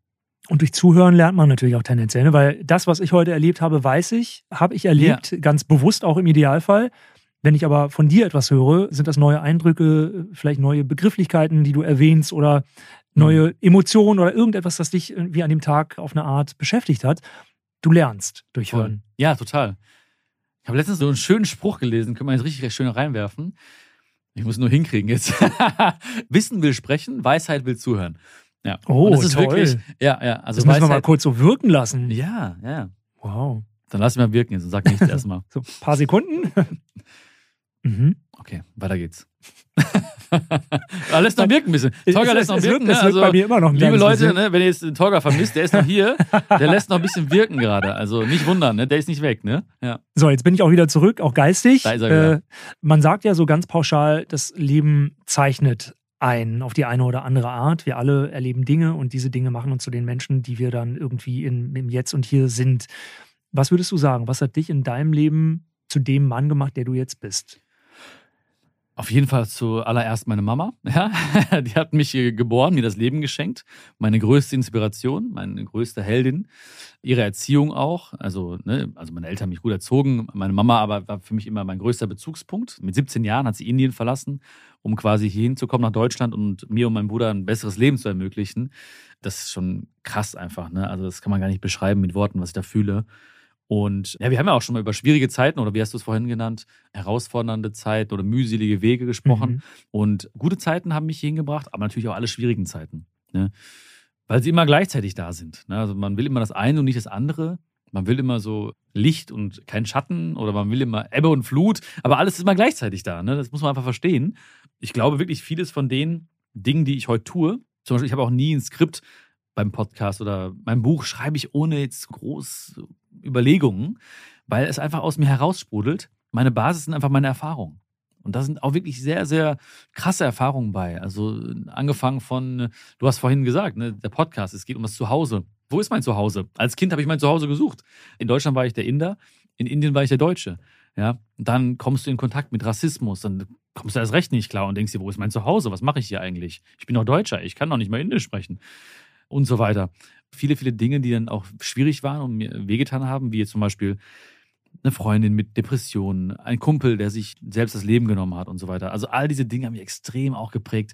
Und durch Zuhören lernt man natürlich auch tendenziell, ne? weil das, was ich heute erlebt habe, weiß ich, habe ich erlebt, ganz bewusst auch im Idealfall. Wenn ich aber von dir etwas höre, sind das neue Eindrücke, vielleicht neue Begrifflichkeiten, die du erwähnst oder neue Emotionen oder irgendetwas, das dich irgendwie an dem Tag auf eine Art beschäftigt hat. Du lernst durch Voll. Hören. Ja, total. Ich habe letztens so einen schönen Spruch gelesen, können wir jetzt richtig schön reinwerfen. Ich muss nur hinkriegen jetzt. <laughs> Wissen will sprechen, Weisheit will zuhören. Ja. Oh, Und das ist toll. wirklich, ja, ja, also das müssen wir mal Weisheit. kurz so wirken lassen. Ja, ja. Wow. Dann lass mich mal wirken jetzt und sag nichts <laughs> erstmal. So, ein paar Sekunden. <laughs> mhm. Okay, weiter geht's. <laughs> Lässt noch wirken ein bisschen. Tolga lässt noch wirken. wirkt, es ne? wirkt bei mir immer noch ein Liebe Leute, ne, wenn ihr jetzt den Tolga vermisst, der ist noch hier. Der lässt noch ein bisschen wirken gerade. Also nicht wundern, ne? der ist nicht weg. Ne? Ja. So, jetzt bin ich auch wieder zurück, auch geistig. Da ist er wieder. Äh, man sagt ja so ganz pauschal, das Leben zeichnet ein auf die eine oder andere Art. Wir alle erleben Dinge und diese Dinge machen uns zu den Menschen, die wir dann irgendwie in, im Jetzt und Hier sind. Was würdest du sagen? Was hat dich in deinem Leben zu dem Mann gemacht, der du jetzt bist? Auf jeden Fall zuallererst meine Mama. <laughs> Ja? Die hat mich geboren, mir das Leben geschenkt. Meine größte Inspiration, meine größte Heldin. Ihre Erziehung auch. Also, ne, also meine Eltern haben mich gut erzogen. Meine Mama aber war für mich immer mein größter Bezugspunkt. Mit 17 Jahren hat sie Indien verlassen, um quasi hier hinzukommen nach Deutschland und mir und meinem Bruder ein besseres Leben zu ermöglichen. Das ist schon krass einfach. Ne? Also das kann man gar nicht beschreiben mit Worten, was ich da fühle. Und ja, wir haben ja auch schon mal über schwierige Zeiten oder wie hast du es vorhin genannt, herausfordernde Zeiten oder mühselige Wege gesprochen. Mhm. Und gute Zeiten haben mich hier hingebracht, aber natürlich auch alle schwierigen Zeiten. Ne? Weil sie immer gleichzeitig da sind. Ne? Also man will immer das eine und nicht das andere. Man will immer so Licht und kein Schatten oder man will immer Ebbe und Flut, aber alles ist immer gleichzeitig da. Ne? Das muss man einfach verstehen. Ich glaube wirklich, vieles von den Dingen, die ich heute tue, zum Beispiel, ich habe auch nie ein Skript beim Podcast oder mein Buch schreibe ich ohne jetzt groß Überlegungen, weil es einfach aus mir heraussprudelt. Meine Basis sind einfach meine Erfahrungen. Und da sind auch wirklich sehr, sehr krasse Erfahrungen bei. Also angefangen von, du hast vorhin gesagt, ne, der Podcast, es geht um das Zuhause. Wo ist mein Zuhause? Als Kind habe ich mein Zuhause gesucht. In Deutschland war ich der Inder, in Indien war ich der Deutsche. Ja, dann kommst du in Kontakt mit Rassismus, dann kommst du erst recht nicht klar und denkst dir, wo ist mein Zuhause? Was mache ich hier eigentlich? Ich bin doch Deutscher, ich kann doch nicht mal Indisch sprechen. Und so weiter. Viele, viele Dinge, die dann auch schwierig waren und mir wehgetan haben, wie zum Beispiel eine Freundin mit Depressionen, ein Kumpel, der sich selbst das Leben genommen hat und so weiter. Also all diese Dinge haben mich extrem auch geprägt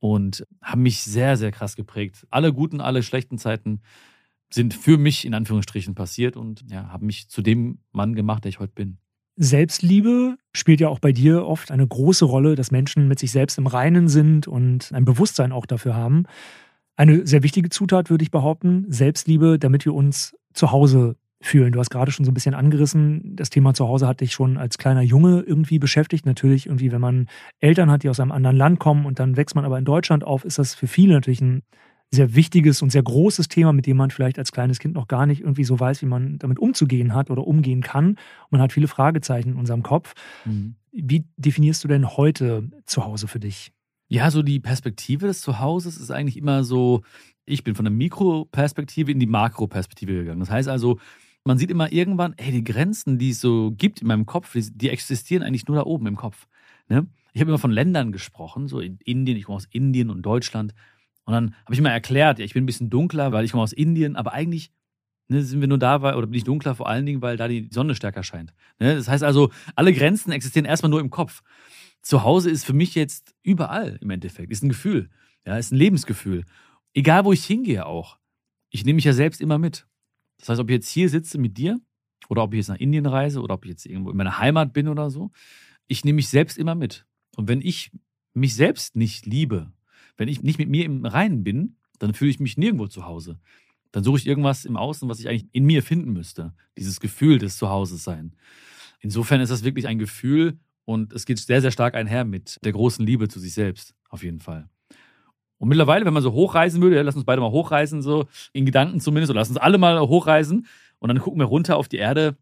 und haben mich sehr, sehr krass geprägt. Alle guten, alle schlechten Zeiten sind für mich in Anführungsstrichen passiert und ja, haben mich zu dem Mann gemacht, der ich heute bin. Selbstliebe spielt ja auch bei dir oft eine große Rolle, dass Menschen mit sich selbst im Reinen sind und ein Bewusstsein auch dafür haben. Eine sehr wichtige Zutat, würde ich behaupten, Selbstliebe, damit wir uns zu Hause fühlen. Du hast gerade schon so ein bisschen angerissen, das Thema zu Hause hat dich schon als kleiner Junge irgendwie beschäftigt. Natürlich irgendwie, wenn man Eltern hat, die aus einem anderen Land kommen und dann wächst man aber in Deutschland auf, ist das für viele natürlich ein sehr wichtiges und sehr großes Thema, mit dem man vielleicht als kleines Kind noch gar nicht irgendwie so weiß, wie man damit umzugehen hat oder umgehen kann. Man hat viele Fragezeichen in unserem Kopf. Mhm. Wie definierst du denn heute zu Hause für dich? Ja, so die Perspektive des Zuhauses ist eigentlich immer so, ich bin von der Mikroperspektive in die Makroperspektive gegangen. Das heißt also, man sieht immer irgendwann, hey, die Grenzen, die es so gibt in meinem Kopf, die, die existieren eigentlich nur da oben im Kopf. Ne? Ich habe immer von Ländern gesprochen, so in Indien, ich komme aus Indien und Deutschland. Und dann habe ich immer erklärt, ja, ich bin ein bisschen dunkler, weil ich komme aus Indien, aber eigentlich ne, sind wir nur da, weil, oder bin ich dunkler, vor allen Dingen, weil da die Sonne stärker scheint. Ne? Das heißt also, alle Grenzen existieren erstmal nur im Kopf. Zu Hause ist für mich jetzt überall im Endeffekt. Ist ein Gefühl. Ja, ist ein Lebensgefühl. Egal, wo ich hingehe auch. Ich nehme mich ja selbst immer mit. Das heißt, ob ich jetzt hier sitze mit dir oder ob ich jetzt nach Indien reise oder ob ich jetzt irgendwo in meiner Heimat bin oder so, ich nehme mich selbst immer mit. Und wenn ich mich selbst nicht liebe, wenn ich nicht mit mir im Reinen bin, dann fühle ich mich nirgendwo zu Hause. Dann suche ich irgendwas im Außen, was ich eigentlich in mir finden müsste. Dieses Gefühl des Zuhauses sein. Insofern ist das wirklich ein Gefühl und es geht sehr, sehr stark einher mit der großen Liebe zu sich selbst. Auf jeden Fall. Und mittlerweile, wenn man so hochreisen würde, ja, lass uns beide mal hochreisen, so in Gedanken zumindest, oder lass uns alle mal hochreisen und dann gucken wir runter auf die Erde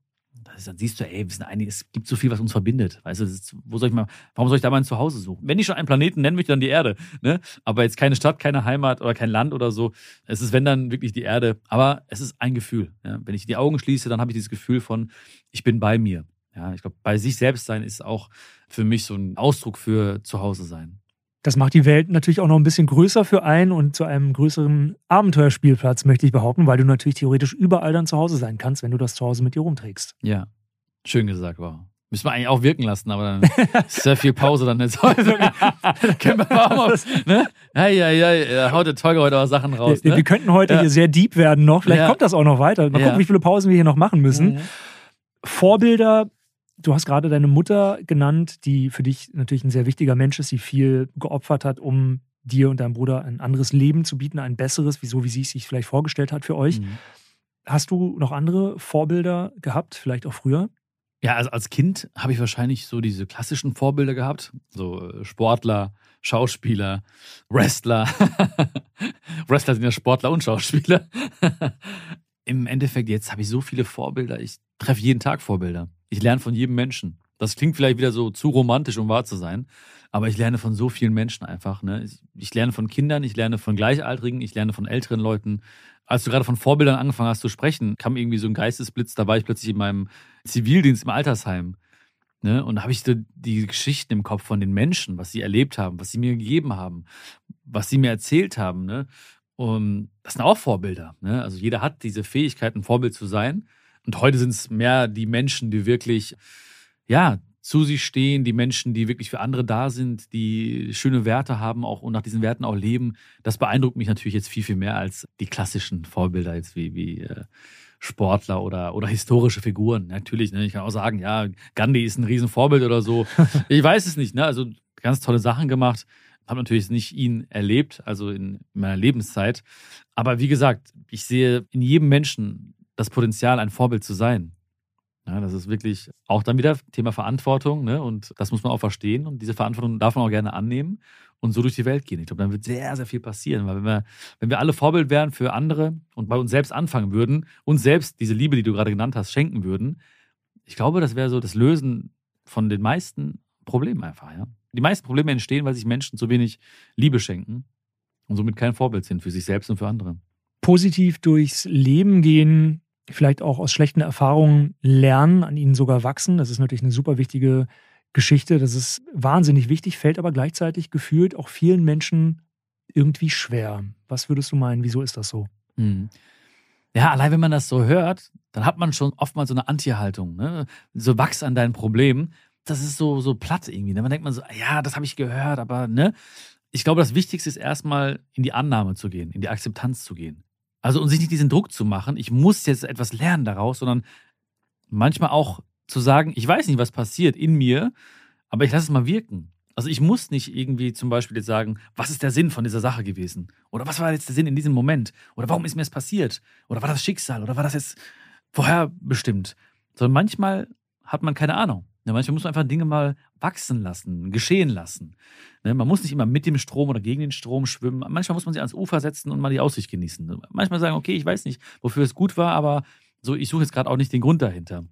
dann siehst du, ey, wir sind einig, es gibt so viel, was uns verbindet. Weißt du, ist, wo soll ich mal, warum soll ich da mein Zuhause suchen? Wenn ich schon einen Planeten nenne, möchte dann die Erde. Ne? Aber jetzt keine Stadt, keine Heimat oder kein Land oder so. Es ist, wenn dann wirklich die Erde. Aber es ist ein Gefühl. Ja? Wenn ich die Augen schließe, dann habe ich dieses Gefühl von, ich bin bei mir. Ja, ich glaube, bei sich selbst sein ist auch für mich so ein Ausdruck für Zuhause sein. Das macht die Welt natürlich auch noch ein bisschen größer für einen und zu einem größeren Abenteuerspielplatz, möchte ich behaupten, weil du natürlich theoretisch überall dann zu Hause sein kannst, wenn du das zu Hause mit dir rumträgst. Ja, schön gesagt, wow. Müssen wir eigentlich auch wirken lassen, aber dann ist sehr viel Pause dann jetzt heute. <laughs> Können wir auch mal, ne? Ja, ja, ja, haut der Tolga heute auch Sachen raus. Wir, ne? wir könnten heute ja. hier sehr deep werden noch. Vielleicht ja. kommt das auch noch weiter. Mal gucken, wie viele Pausen wir hier noch machen müssen. Vorbilder Du hast gerade deine Mutter genannt, die für dich natürlich ein sehr wichtiger Mensch ist, die viel geopfert hat, um dir und deinem Bruder ein anderes Leben zu bieten, ein besseres, wieso wie sie es sich vielleicht vorgestellt hat für euch. Mhm. Hast du noch andere Vorbilder gehabt, vielleicht auch früher? Ja, also als Kind habe ich wahrscheinlich so diese klassischen Vorbilder gehabt, so äh, Sportler, Schauspieler, Wrestler. <laughs> Wrestler sind ja Sportler und Schauspieler. Im Endeffekt, jetzt habe ich so viele Vorbilder. Ich treffe jeden Tag Vorbilder. Ich lerne von jedem Menschen. Das klingt vielleicht wieder so zu romantisch, um wahr zu sein, aber ich lerne von so vielen Menschen einfach. Ne? Ich lerne von Kindern, ich lerne von Gleichaltrigen, ich lerne von älteren Leuten. Als du gerade von Vorbildern angefangen hast zu sprechen, kam irgendwie so ein Geistesblitz, da war ich plötzlich in meinem Zivildienst im Altersheim. Ne? Und da habe ich so die Geschichten im Kopf von den Menschen, was sie erlebt haben, was sie mir gegeben haben, was sie mir erzählt haben. Ne? Und das sind auch Vorbilder. Ne? Also jeder hat diese Fähigkeit, ein Vorbild zu sein. Und heute sind es mehr die Menschen, die wirklich, ja, zu sich stehen, die Menschen, die wirklich für andere da sind, die schöne Werte haben auch und nach diesen Werten auch leben. Das beeindruckt mich natürlich jetzt viel, viel mehr als die klassischen Vorbilder jetzt wie, wie äh, Sportler oder, oder historische Figuren. Natürlich, ne? ich kann auch sagen, ja, Gandhi ist ein Riesenvorbild oder so. <laughs> Ich weiß es nicht, ne? Also ganz tolle Sachen gemacht. Habe natürlich nicht ihn erlebt, also in meiner Lebenszeit. Aber wie gesagt, ich sehe in jedem Menschen das Potenzial, ein Vorbild zu sein. Ja, das ist wirklich auch dann wieder Thema Verantwortung, ne? Und das muss man auch verstehen. Und diese Verantwortung darf man auch gerne annehmen und so durch die Welt gehen. Ich glaube, dann wird sehr, sehr viel passieren. Weil wenn wir, wenn wir alle Vorbild wären für andere und bei uns selbst anfangen würden, uns selbst diese Liebe, die du gerade genannt hast, schenken würden, ich glaube, das wäre so das Lösen von den meisten Problemen einfach, ja. Die meisten Probleme entstehen, weil sich Menschen zu wenig Liebe schenken und somit kein Vorbild sind für sich selbst und für andere. Positiv durchs Leben gehen vielleicht auch aus schlechten Erfahrungen lernen, an ihnen sogar wachsen. Das ist natürlich eine super wichtige Geschichte. Das ist wahnsinnig wichtig, fällt aber gleichzeitig gefühlt auch vielen Menschen irgendwie schwer. Was würdest du meinen? Wieso ist das so? Hm. Ja, allein wenn man das so hört, dann hat man schon oftmals so eine Anti-Haltung. Ne? So wachs an deinen Problemen. Das ist so, so platt irgendwie. Ne? Man denkt man so, ja, das habe ich gehört, aber ne? Ich glaube, das Wichtigste ist erstmal in die Annahme zu gehen, in die Akzeptanz zu gehen. Also und sich nicht diesen Druck zu machen, ich muss jetzt etwas lernen daraus, sondern manchmal auch zu sagen, ich weiß nicht, was passiert in mir, aber ich lasse es mal wirken. Also ich muss nicht irgendwie zum Beispiel jetzt sagen, was ist der Sinn von dieser Sache gewesen? Oder was war jetzt der Sinn in diesem Moment? Oder warum ist mir das passiert? Oder war das Schicksal? Oder war das jetzt vorherbestimmt? Sondern manchmal hat man keine Ahnung. Ja, manchmal muss man einfach Dinge mal wachsen lassen, geschehen lassen. Ne, man muss nicht immer mit dem Strom oder gegen den Strom schwimmen. Manchmal muss man sich ans Ufer setzen und mal die Aussicht genießen. Manchmal sagen, okay, ich weiß nicht, wofür es gut war, aber so, ich suche jetzt gerade auch nicht den Grund dahinter.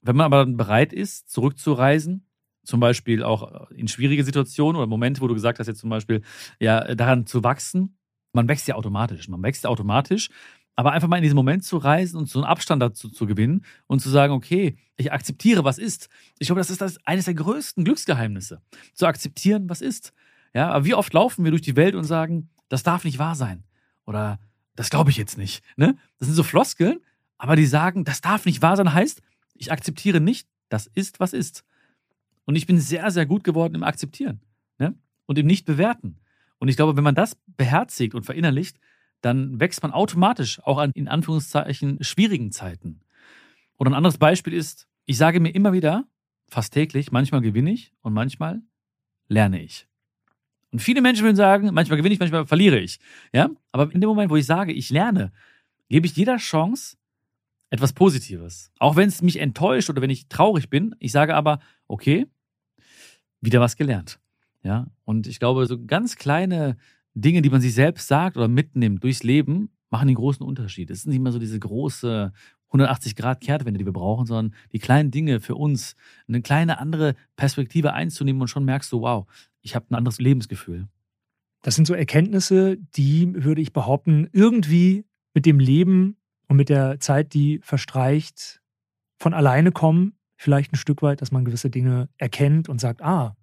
Wenn man aber dann bereit ist, zurückzureisen, zum Beispiel auch in schwierige Situationen oder Momente, wo du gesagt hast, jetzt zum Beispiel, ja, daran zu wachsen, man wächst ja automatisch. Man wächst automatisch, aber einfach mal in diesen Moment zu reisen und so einen Abstand dazu zu gewinnen und zu sagen, okay, ich akzeptiere, was ist. Ich glaube, das ist das eines der größten Glücksgeheimnisse. Zu akzeptieren, was ist. Ja, aber wie oft laufen wir durch die Welt und sagen, das darf nicht wahr sein. Oder das glaube ich jetzt nicht. Ne? Das sind so Floskeln, aber die sagen, das darf nicht wahr sein, heißt, ich akzeptiere nicht, das ist, was ist. Und ich bin sehr, sehr gut geworden im Akzeptieren ne? und im Nicht-Bewerten. Und ich glaube, wenn man das beherzigt und verinnerlicht, dann wächst man automatisch auch an in Anführungszeichen schwierigen Zeiten. Oder ein anderes Beispiel ist, ich sage mir immer wieder, fast täglich, manchmal gewinne ich und manchmal lerne ich. Und viele Menschen würden sagen, manchmal gewinne ich, manchmal verliere ich. Ja? Aber in dem Moment, wo ich sage, ich lerne, gebe ich jeder Chance etwas Positives. Auch wenn es mich enttäuscht oder wenn ich traurig bin. Ich sage aber, okay, wieder was gelernt. Ja? Und ich glaube, so ganz kleine Dinge, die man sich selbst sagt oder mitnimmt durchs Leben, machen den großen Unterschied. Es ist nicht immer so diese große 180 Grad Kehrtwende, die wir brauchen, sondern die kleinen Dinge für uns, eine kleine andere Perspektive einzunehmen und schon merkst du, wow, ich habe ein anderes Lebensgefühl. Das sind so Erkenntnisse, die, würde ich behaupten, irgendwie mit dem Leben und mit der Zeit, die verstreicht, von alleine kommen. Vielleicht ein Stück weit, dass man gewisse Dinge erkennt und sagt, ah,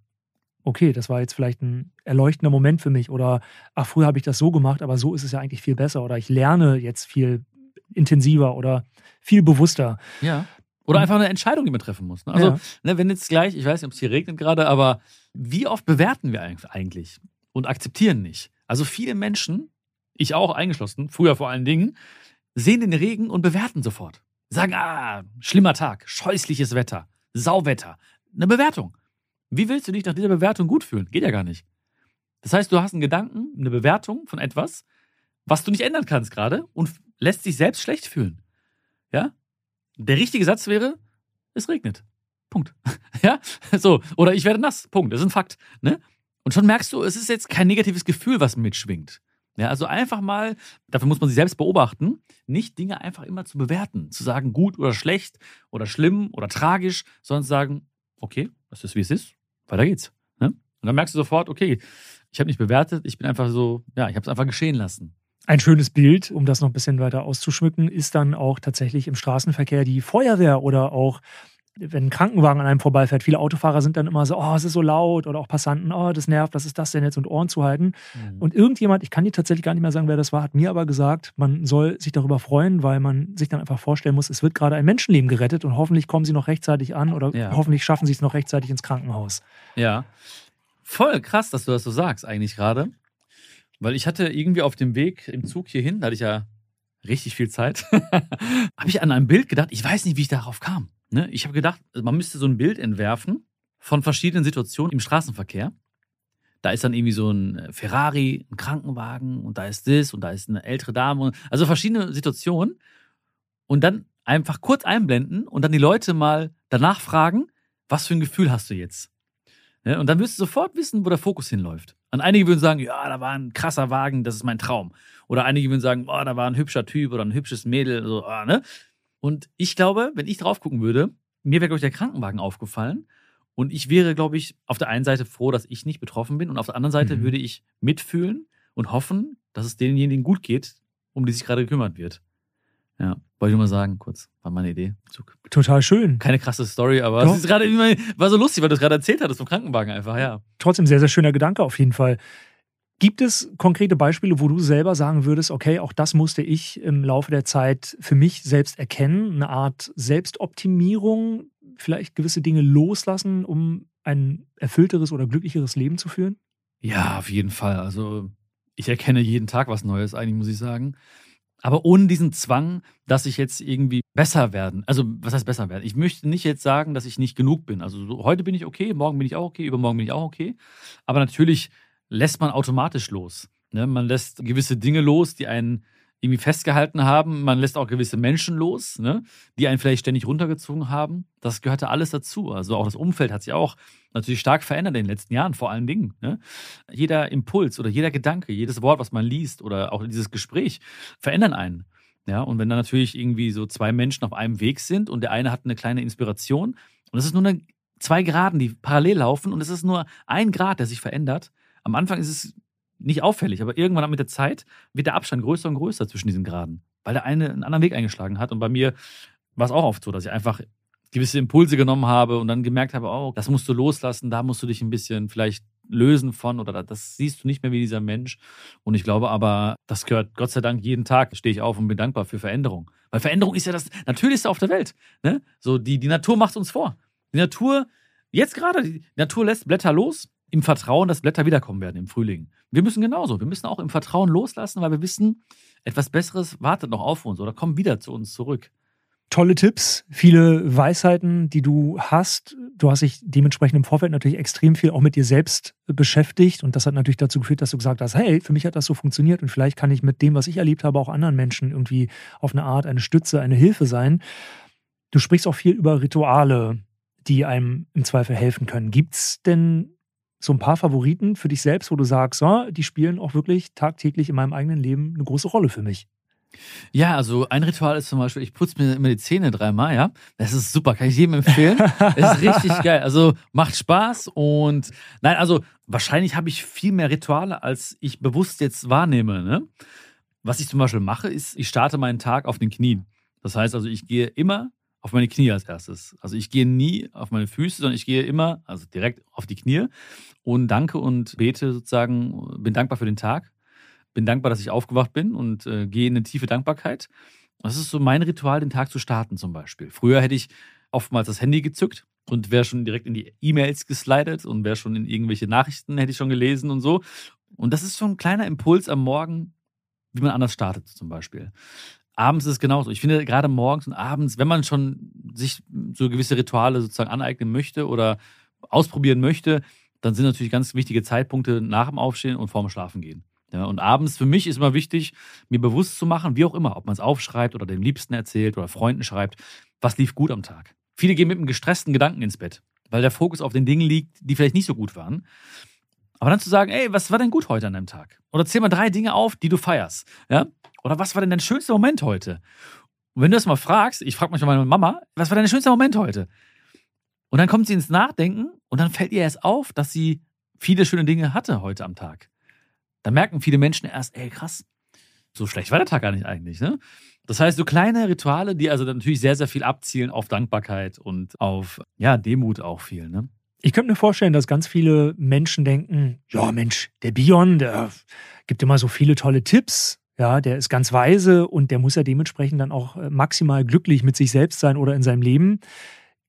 okay, das war jetzt vielleicht ein erleuchtender Moment für mich oder ach, früher habe ich das so gemacht, aber so ist es ja eigentlich viel besser oder ich lerne jetzt viel intensiver oder viel bewusster. Ja. Oder einfach eine Entscheidung, die man treffen muss. Ne? Also, ja. ne, wenn jetzt gleich, ich weiß nicht, ob es hier regnet gerade, aber wie oft bewerten wir eigentlich und akzeptieren nicht? Also viele Menschen, ich auch eingeschlossen, früher vor allen Dingen, sehen den Regen und bewerten sofort. Sagen, ah, schlimmer Tag, scheußliches Wetter, Sauwetter. Eine Bewertung. Wie willst du dich nach dieser Bewertung gut fühlen? Geht ja gar nicht. Das heißt, du hast einen Gedanken, eine Bewertung von etwas, was du nicht ändern kannst gerade und lässt dich selbst schlecht fühlen. Ja? Der richtige Satz wäre, es regnet. Punkt. <laughs> ja? So. Oder ich werde nass. Punkt. Das ist ein Fakt. Ne? Und schon merkst du, es ist jetzt kein negatives Gefühl, was mitschwingt. Ja, also einfach mal, dafür muss man sich selbst beobachten, nicht Dinge einfach immer zu bewerten, zu sagen gut oder schlecht oder schlimm oder tragisch, sondern zu sagen, okay, das ist wie es ist, weiter geht's. Ne? Und dann merkst du sofort, okay, ich habe nicht bewertet, ich bin einfach so, ja, ich habe es einfach geschehen lassen. Ein schönes Bild, um das noch ein bisschen weiter auszuschmücken, ist dann auch tatsächlich im Straßenverkehr die Feuerwehr oder auch wenn ein Krankenwagen an einem vorbeifährt, viele Autofahrer sind dann immer so, oh, es ist so laut oder auch Passanten, oh, das nervt, was ist das denn jetzt und Ohren zu halten. Mhm. Und irgendjemand, ich kann dir tatsächlich gar nicht mehr sagen, wer das war, hat mir aber gesagt, man soll sich darüber freuen, weil man sich dann einfach vorstellen muss, es wird gerade ein Menschenleben gerettet und hoffentlich kommen sie noch rechtzeitig an oder ja. hoffentlich schaffen sie es noch rechtzeitig ins Krankenhaus. Ja, voll krass, dass du das so sagst eigentlich gerade. Weil ich hatte irgendwie auf dem Weg im Zug hierhin, da hatte ich ja richtig viel Zeit, <laughs> habe ich an ein Bild gedacht. Ich weiß nicht, wie ich darauf kam. Ne? Ich habe gedacht, man müsste so ein Bild entwerfen von verschiedenen Situationen im Straßenverkehr. Da ist dann irgendwie so ein Ferrari, ein Krankenwagen und da ist das und da ist eine ältere Dame. Also verschiedene Situationen. Und dann einfach kurz einblenden und dann die Leute mal danach fragen, was für ein Gefühl hast du jetzt? Ja, und dann wirst du sofort wissen, wo der Fokus hinläuft. Und einige würden sagen, ja, da war ein krasser Wagen, das ist mein Traum. Oder einige würden sagen, oh, da war ein hübscher Typ oder ein hübsches Mädel. So, oh, ne? Und ich glaube, wenn ich drauf gucken würde, mir wäre, glaube ich, der Krankenwagen aufgefallen. Und ich wäre, glaube ich, auf der einen Seite froh, dass ich nicht betroffen bin. Und auf der anderen Seite mhm. würde ich mitfühlen und hoffen, dass es denjenigen gut geht, um die sich gerade gekümmert wird. Ja, wollte ich nur mal sagen, kurz. War meine Idee. Zug. Total schön. Keine krasse Story, aber es ist gerade immer, war so lustig, weil du es gerade erzählt hattest vom Krankenwagen einfach, ja. Trotzdem sehr, sehr schöner Gedanke auf jeden Fall. Gibt es konkrete Beispiele, wo du selber sagen würdest, okay, auch das musste ich im Laufe der Zeit für mich selbst erkennen, eine Art Selbstoptimierung, vielleicht gewisse Dinge loslassen, um ein erfüllteres oder glücklicheres Leben zu führen? Ja, auf jeden Fall. Also ich erkenne jeden Tag was Neues, eigentlich muss ich sagen aber ohne diesen Zwang, dass ich jetzt irgendwie besser werden. Also, was heißt besser werden? Ich möchte nicht jetzt sagen, dass ich nicht genug bin. Also, so, heute bin ich okay, morgen bin ich auch okay, übermorgen bin ich auch okay. Aber natürlich lässt man automatisch los. Ne? Man lässt gewisse Dinge los, die einen irgendwie festgehalten haben. Man lässt auch gewisse Menschen los, ne? die einen vielleicht ständig runtergezogen haben. Das gehörte alles dazu. Also auch das Umfeld hat sich auch natürlich stark verändert in den letzten Jahren, vor allen Dingen. Ne? Jeder Impuls oder jeder Gedanke, jedes Wort, was man liest oder auch dieses Gespräch verändern einen. Ja, und wenn dann natürlich irgendwie so zwei Menschen auf einem Weg sind und der eine hat eine kleine Inspiration und es ist nur eine, zwei Graden, die parallel laufen und es ist nur ein Grad, der sich verändert. Am Anfang ist es nicht auffällig, aber irgendwann mit der Zeit wird der Abstand größer und größer zwischen diesen Graden, weil der eine einen anderen Weg eingeschlagen hat. Und bei mir war es auch oft so, dass ich einfach gewisse Impulse genommen habe und dann gemerkt habe, oh, das musst du loslassen, da musst du dich ein bisschen vielleicht lösen von oder das siehst du nicht mehr wie dieser Mensch. Und ich glaube aber, das gehört Gott sei Dank jeden Tag, stehe ich auf und bin dankbar für Veränderung. Weil Veränderung ist ja das Natürlichste auf der Welt. Ne? So, die, die Natur macht uns vor. Die Natur, jetzt gerade, die Natur lässt Blätter los, im Vertrauen, dass Blätter wiederkommen werden im Frühling. Wir müssen genauso. Wir müssen auch im Vertrauen loslassen, weil wir wissen, etwas Besseres wartet noch auf uns oder kommt wieder zu uns zurück tolle Tipps, viele Weisheiten, die du hast. Du hast dich dementsprechend im Vorfeld natürlich extrem viel auch mit dir selbst beschäftigt und das hat natürlich dazu geführt, dass du gesagt hast, hey, für mich hat das so funktioniert und vielleicht kann ich mit dem, was ich erlebt habe, auch anderen Menschen irgendwie auf eine Art eine Stütze, eine Hilfe sein. Du sprichst auch viel über Rituale, die einem im Zweifel helfen können. Gibt es denn so ein paar Favoriten für dich selbst, wo du sagst, so, die spielen auch wirklich tagtäglich in meinem eigenen Leben eine große Rolle für mich? Ja, also ein Ritual ist zum Beispiel, ich putze mir immer die Zähne dreimal, ja. Das ist super, kann ich jedem empfehlen. <laughs> Das ist richtig geil. Also macht Spaß und nein, also wahrscheinlich habe ich viel mehr Rituale, als ich bewusst jetzt wahrnehme. Ne? Was ich zum Beispiel mache, ist, ich starte meinen Tag auf den Knien. Das heißt also, ich gehe immer auf meine Knie als erstes. Also ich gehe nie auf meine Füße, sondern ich gehe immer, also direkt auf die Knie und danke und bete sozusagen, bin dankbar für den Tag bin dankbar, dass ich aufgewacht bin und äh, gehe in eine tiefe Dankbarkeit. Das ist so mein Ritual, den Tag zu starten zum Beispiel. Früher hätte ich oftmals das Handy gezückt und wäre schon direkt in die E-Mails geslidet und wäre schon in irgendwelche Nachrichten, hätte ich schon gelesen und so. Und das ist so ein kleiner Impuls am Morgen, wie man anders startet zum Beispiel. Abends ist es genauso. Ich finde gerade morgens und abends, wenn man schon sich so gewisse Rituale sozusagen aneignen möchte oder ausprobieren möchte, dann sind natürlich ganz wichtige Zeitpunkte nach dem Aufstehen und vorm Schlafen gehen. Ja, und abends für mich ist immer wichtig, mir bewusst zu machen, wie auch immer, ob man es aufschreibt oder dem Liebsten erzählt oder Freunden schreibt, was lief gut am Tag. Viele gehen mit einem gestressten Gedanken ins Bett, weil der Fokus auf den Dingen liegt, die vielleicht nicht so gut waren. Aber dann zu sagen, ey, was war denn gut heute an deinem Tag? Oder zähl mal drei Dinge auf, die du feierst. Ja? Oder was war denn dein schönster Moment heute? Und wenn du das mal fragst, ich frage manchmal meine Mama, was war dein schönster Moment heute? Und dann kommt sie ins Nachdenken und dann fällt ihr erst auf, dass sie viele schöne Dinge hatte heute am Tag. Da merken viele Menschen erst, ey, krass, so schlecht war der Tag gar nicht eigentlich. Ne? Das heißt, so kleine Rituale, die also natürlich sehr, sehr viel abzielen auf Dankbarkeit und auf ja, Demut auch viel. Ne? Ich könnte mir vorstellen, dass ganz viele Menschen denken, ja Mensch, der Bion, der gibt immer so viele tolle Tipps. Ja, der ist ganz weise und der muss ja dementsprechend dann auch äh, maximal glücklich mit sich selbst sein oder in seinem Leben.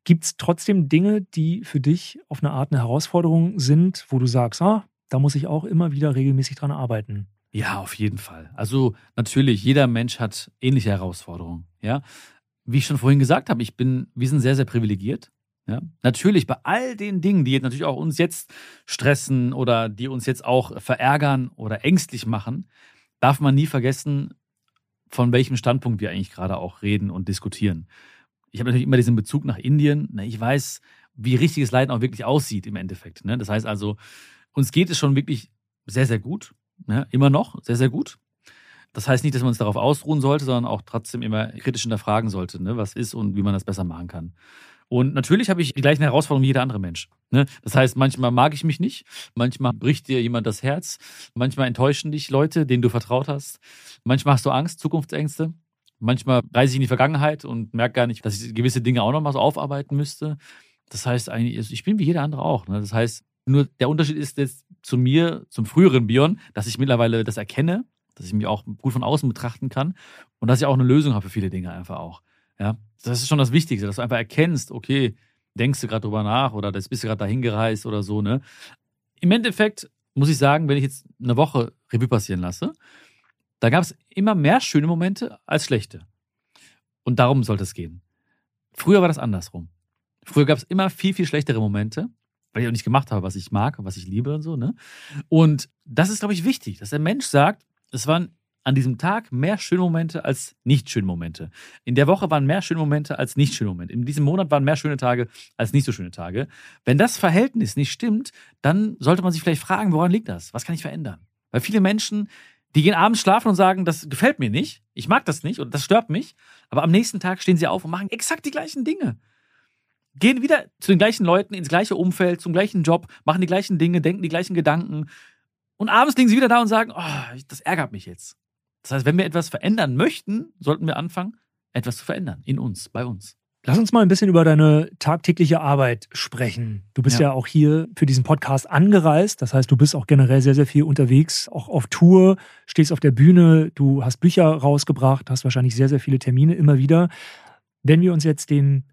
Gibt es trotzdem Dinge, die für dich auf eine Art eine Herausforderung sind, wo du sagst, ah, da muss ich auch immer wieder regelmäßig dran arbeiten. Ja, auf jeden Fall. Also natürlich, jeder Mensch hat ähnliche Herausforderungen. Ja, wie ich schon vorhin gesagt habe, ich bin, wir sind sehr, sehr privilegiert. Ja, natürlich bei all den Dingen, die jetzt natürlich auch uns jetzt stressen oder die uns jetzt auch verärgern oder ängstlich machen, darf man nie vergessen, von welchem Standpunkt wir eigentlich gerade auch reden und diskutieren. Ich habe natürlich immer diesen Bezug nach Indien. Ich weiß, wie richtiges Leiden auch wirklich aussieht im Endeffekt. Ne? Das heißt also, uns geht es schon wirklich sehr, sehr gut. Ne? Immer noch sehr, sehr gut. Das heißt nicht, dass man uns darauf ausruhen sollte, sondern auch trotzdem immer kritisch hinterfragen sollte, ne? was ist und wie man das besser machen kann. Und natürlich habe ich die gleichen Herausforderungen wie jeder andere Mensch. Ne? Das heißt, manchmal mag ich mich nicht, manchmal bricht dir jemand das Herz, manchmal enttäuschen dich Leute, denen du vertraut hast, manchmal hast du Angst, Zukunftsängste, manchmal reise ich in die Vergangenheit und merke gar nicht, dass ich gewisse Dinge auch noch mal so aufarbeiten müsste. Das heißt eigentlich, ich bin wie jeder andere auch. Ne? Das heißt, nur der Unterschied ist jetzt zu mir, zum früheren Bion, dass ich mittlerweile das erkenne, dass ich mich auch gut von außen betrachten kann und dass ich auch eine Lösung habe für viele Dinge einfach auch. Ja, das ist schon das Wichtigste, dass du einfach erkennst, okay, denkst du gerade drüber nach oder das bist du gerade dahin gereist oder so, ne? Im Endeffekt muss ich sagen, wenn ich jetzt eine Woche Revue passieren lasse, da gab es immer mehr schöne Momente als schlechte. Und darum sollte es gehen. Früher war das andersrum. Früher gab es immer viel, viel schlechtere Momente weil ich auch nicht gemacht habe, was ich mag und was ich liebe und so. Ne? Und das ist, glaube ich, wichtig, dass der Mensch sagt, es waren an diesem Tag mehr schöne Momente als nicht schöne Momente. In der Woche waren mehr schöne Momente als nicht schöne Momente. In diesem Monat waren mehr schöne Tage als nicht so schöne Tage. Wenn das Verhältnis nicht stimmt, dann sollte man sich vielleicht fragen, woran liegt das? Was kann ich verändern? Weil viele Menschen, die gehen abends schlafen und sagen, das gefällt mir nicht, ich mag das nicht und das stört mich, aber am nächsten Tag stehen sie auf und machen exakt die gleichen Dinge gehen wieder zu den gleichen Leuten, ins gleiche Umfeld, zum gleichen Job, machen die gleichen Dinge, denken die gleichen Gedanken. Und abends liegen sie wieder da und sagen, oh, das ärgert mich jetzt. Das heißt, wenn wir etwas verändern möchten, sollten wir anfangen, etwas zu verändern. In uns, bei uns. Lass uns mal ein bisschen über deine tagtägliche Arbeit sprechen. Du bist ja. ja. auch hier für diesen Podcast angereist. Das heißt, du bist auch generell sehr, sehr viel unterwegs, auch auf Tour, stehst auf der Bühne, du hast Bücher rausgebracht, hast wahrscheinlich sehr, sehr viele Termine immer wieder. Wenn wir uns jetzt den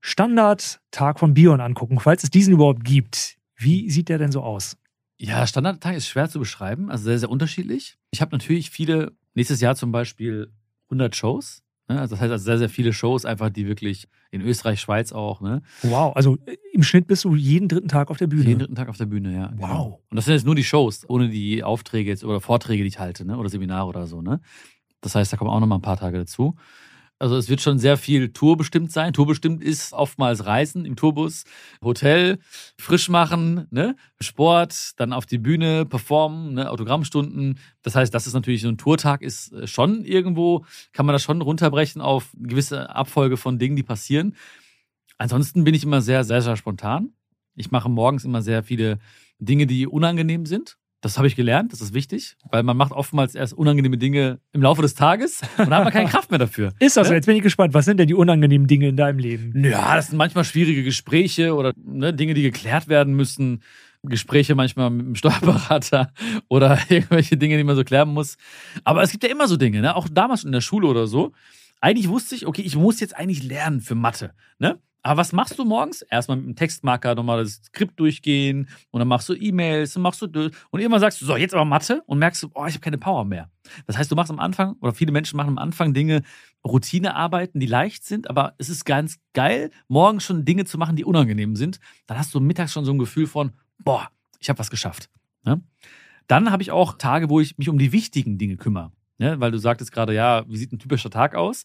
Standardtag von Bion angucken, falls es diesen überhaupt gibt, wie sieht der denn so aus? Ja, Standardtag ist schwer zu beschreiben, also sehr, sehr unterschiedlich. Ich habe natürlich viele, nächstes Jahr zum Beispiel 100 Shows Ne? Also das heißt also sehr, sehr viele Shows einfach, die wirklich in Österreich, Schweiz auch. Ne? Wow, also äh, im Schnitt bist du jeden dritten Tag auf der Bühne. Jeden dritten Tag auf der Bühne, ja. Genau. Wow. Genau. Und das sind jetzt nur die Shows, ohne die Aufträge jetzt oder Vorträge, die ich halte, ne? Oder Seminare oder so, ne? Das heißt, da kommen auch noch mal ein paar Tage dazu. Also es wird schon sehr viel tourbestimmt sein. Tourbestimmt ist oftmals Reisen im Tourbus, Hotel, frisch machen, ne? Sport, dann auf die Bühne, performen, ne? Autogrammstunden. Das heißt, das ist natürlich so ein Tourtag ist äh, schon irgendwo, kann man das schon runterbrechen auf eine gewisse Abfolge von Dingen, die passieren. Ansonsten bin ich immer sehr, sehr, sehr spontan. Ich mache morgens immer sehr viele Dinge, die unangenehm sind. Das habe ich gelernt, das ist wichtig, weil man macht oftmals erst unangenehme Dinge im Laufe des Tages <laughs> und dann hat man keine Kraft mehr dafür. Ist das so? Jetzt bin ich gespannt. Was sind denn die unangenehmen Dinge in deinem Leben? Ja, das sind manchmal schwierige Gespräche oder ne, Dinge, die geklärt werden müssen. Gespräche manchmal mit dem Steuerberater <laughs> oder <laughs> irgendwelche Dinge, die man so klären muss. Aber es gibt ja immer so Dinge, ne? auch damals in der Schule oder so. Eigentlich wusste ich, okay, ich muss jetzt eigentlich lernen für Mathe. Ne? Aber was machst du morgens? Erstmal mit dem Textmarker nochmal das Skript durchgehen und dann machst du E-Mails und machst du und irgendwann sagst du, so, jetzt aber Mathe und merkst du, oh, ich habe keine Power mehr. Das heißt, du machst am Anfang, oder viele Menschen machen am Anfang Dinge, Routinearbeiten, die leicht sind, aber es ist ganz geil, morgens schon Dinge zu machen, die unangenehm sind. Dann hast du mittags schon so ein Gefühl von, boah, ich habe was geschafft. Ne? Dann habe ich auch Tage, wo ich mich um die wichtigen Dinge kümmere. Ne? Weil du sagtest gerade, ja, wie sieht ein typischer Tag aus?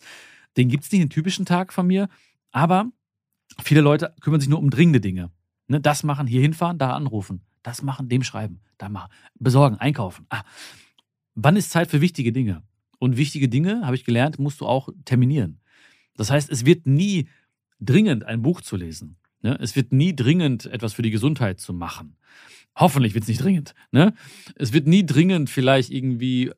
Den gibt es nicht, einen typischen Tag von mir, aber Viele Leute kümmern sich nur um dringende Dinge. Ne, das machen, hier hinfahren, da anrufen. Das machen, dem schreiben, da machen. Besorgen, einkaufen. Ah. Wann ist Zeit für wichtige Dinge? Und wichtige Dinge, habe ich gelernt, musst du auch terminieren. Das heißt, es wird nie dringend ein Buch zu lesen. Ne? Es wird nie dringend etwas für die Gesundheit zu machen. Hoffentlich wird es nicht dringend. Ne? Es wird nie dringend vielleicht irgendwie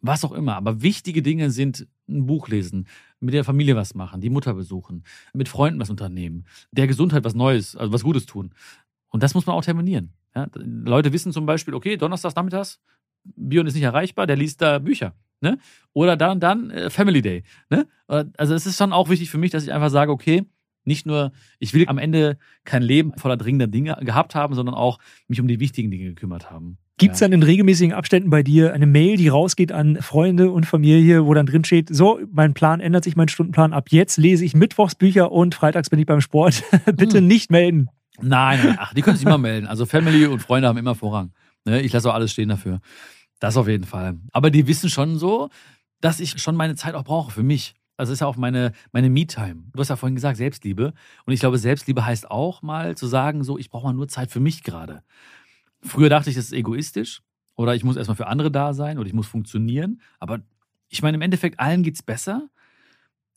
was auch immer. Aber wichtige Dinge sind ein Buch lesen, mit der Familie was machen, die Mutter besuchen, mit Freunden was unternehmen, der Gesundheit was Neues, also was Gutes tun. Und das muss man auch terminieren. Ja? Leute wissen zum Beispiel, okay, Donnerstags nachmittags, Bion ist nicht erreichbar, der liest da Bücher. Ne? Oder dann, dann äh, Family Day. Ne? Also es ist schon auch wichtig für mich, dass ich einfach sage, okay, nicht nur, ich will am Ende kein Leben voller dringender Dinge gehabt haben, sondern auch mich um die wichtigen Dinge gekümmert haben. Gibt es dann in regelmäßigen Abständen bei dir eine Mail, die rausgeht an Freunde und Familie, wo dann drin steht, so, mein Plan ändert sich, mein Stundenplan ab jetzt lese ich Mittwochs Bücher und freitags bin ich beim Sport. <laughs> Bitte hm. nicht melden. Nein, ach, die können sich immer <laughs> melden. Also Family und Freunde haben immer Vorrang. Ne, ich lasse auch alles stehen dafür. Das auf jeden Fall. Aber die wissen schon so, dass ich schon meine Zeit auch brauche für mich. Also ist ja auch meine, meine Me-Time. Du hast ja vorhin gesagt, Selbstliebe. Und ich glaube, Selbstliebe heißt auch mal zu sagen, so, ich brauche mal nur Zeit für mich gerade. Früher dachte ich, das ist egoistisch oder ich muss erstmal für andere da sein oder ich muss funktionieren. Aber ich meine, im Endeffekt, allen geht es besser,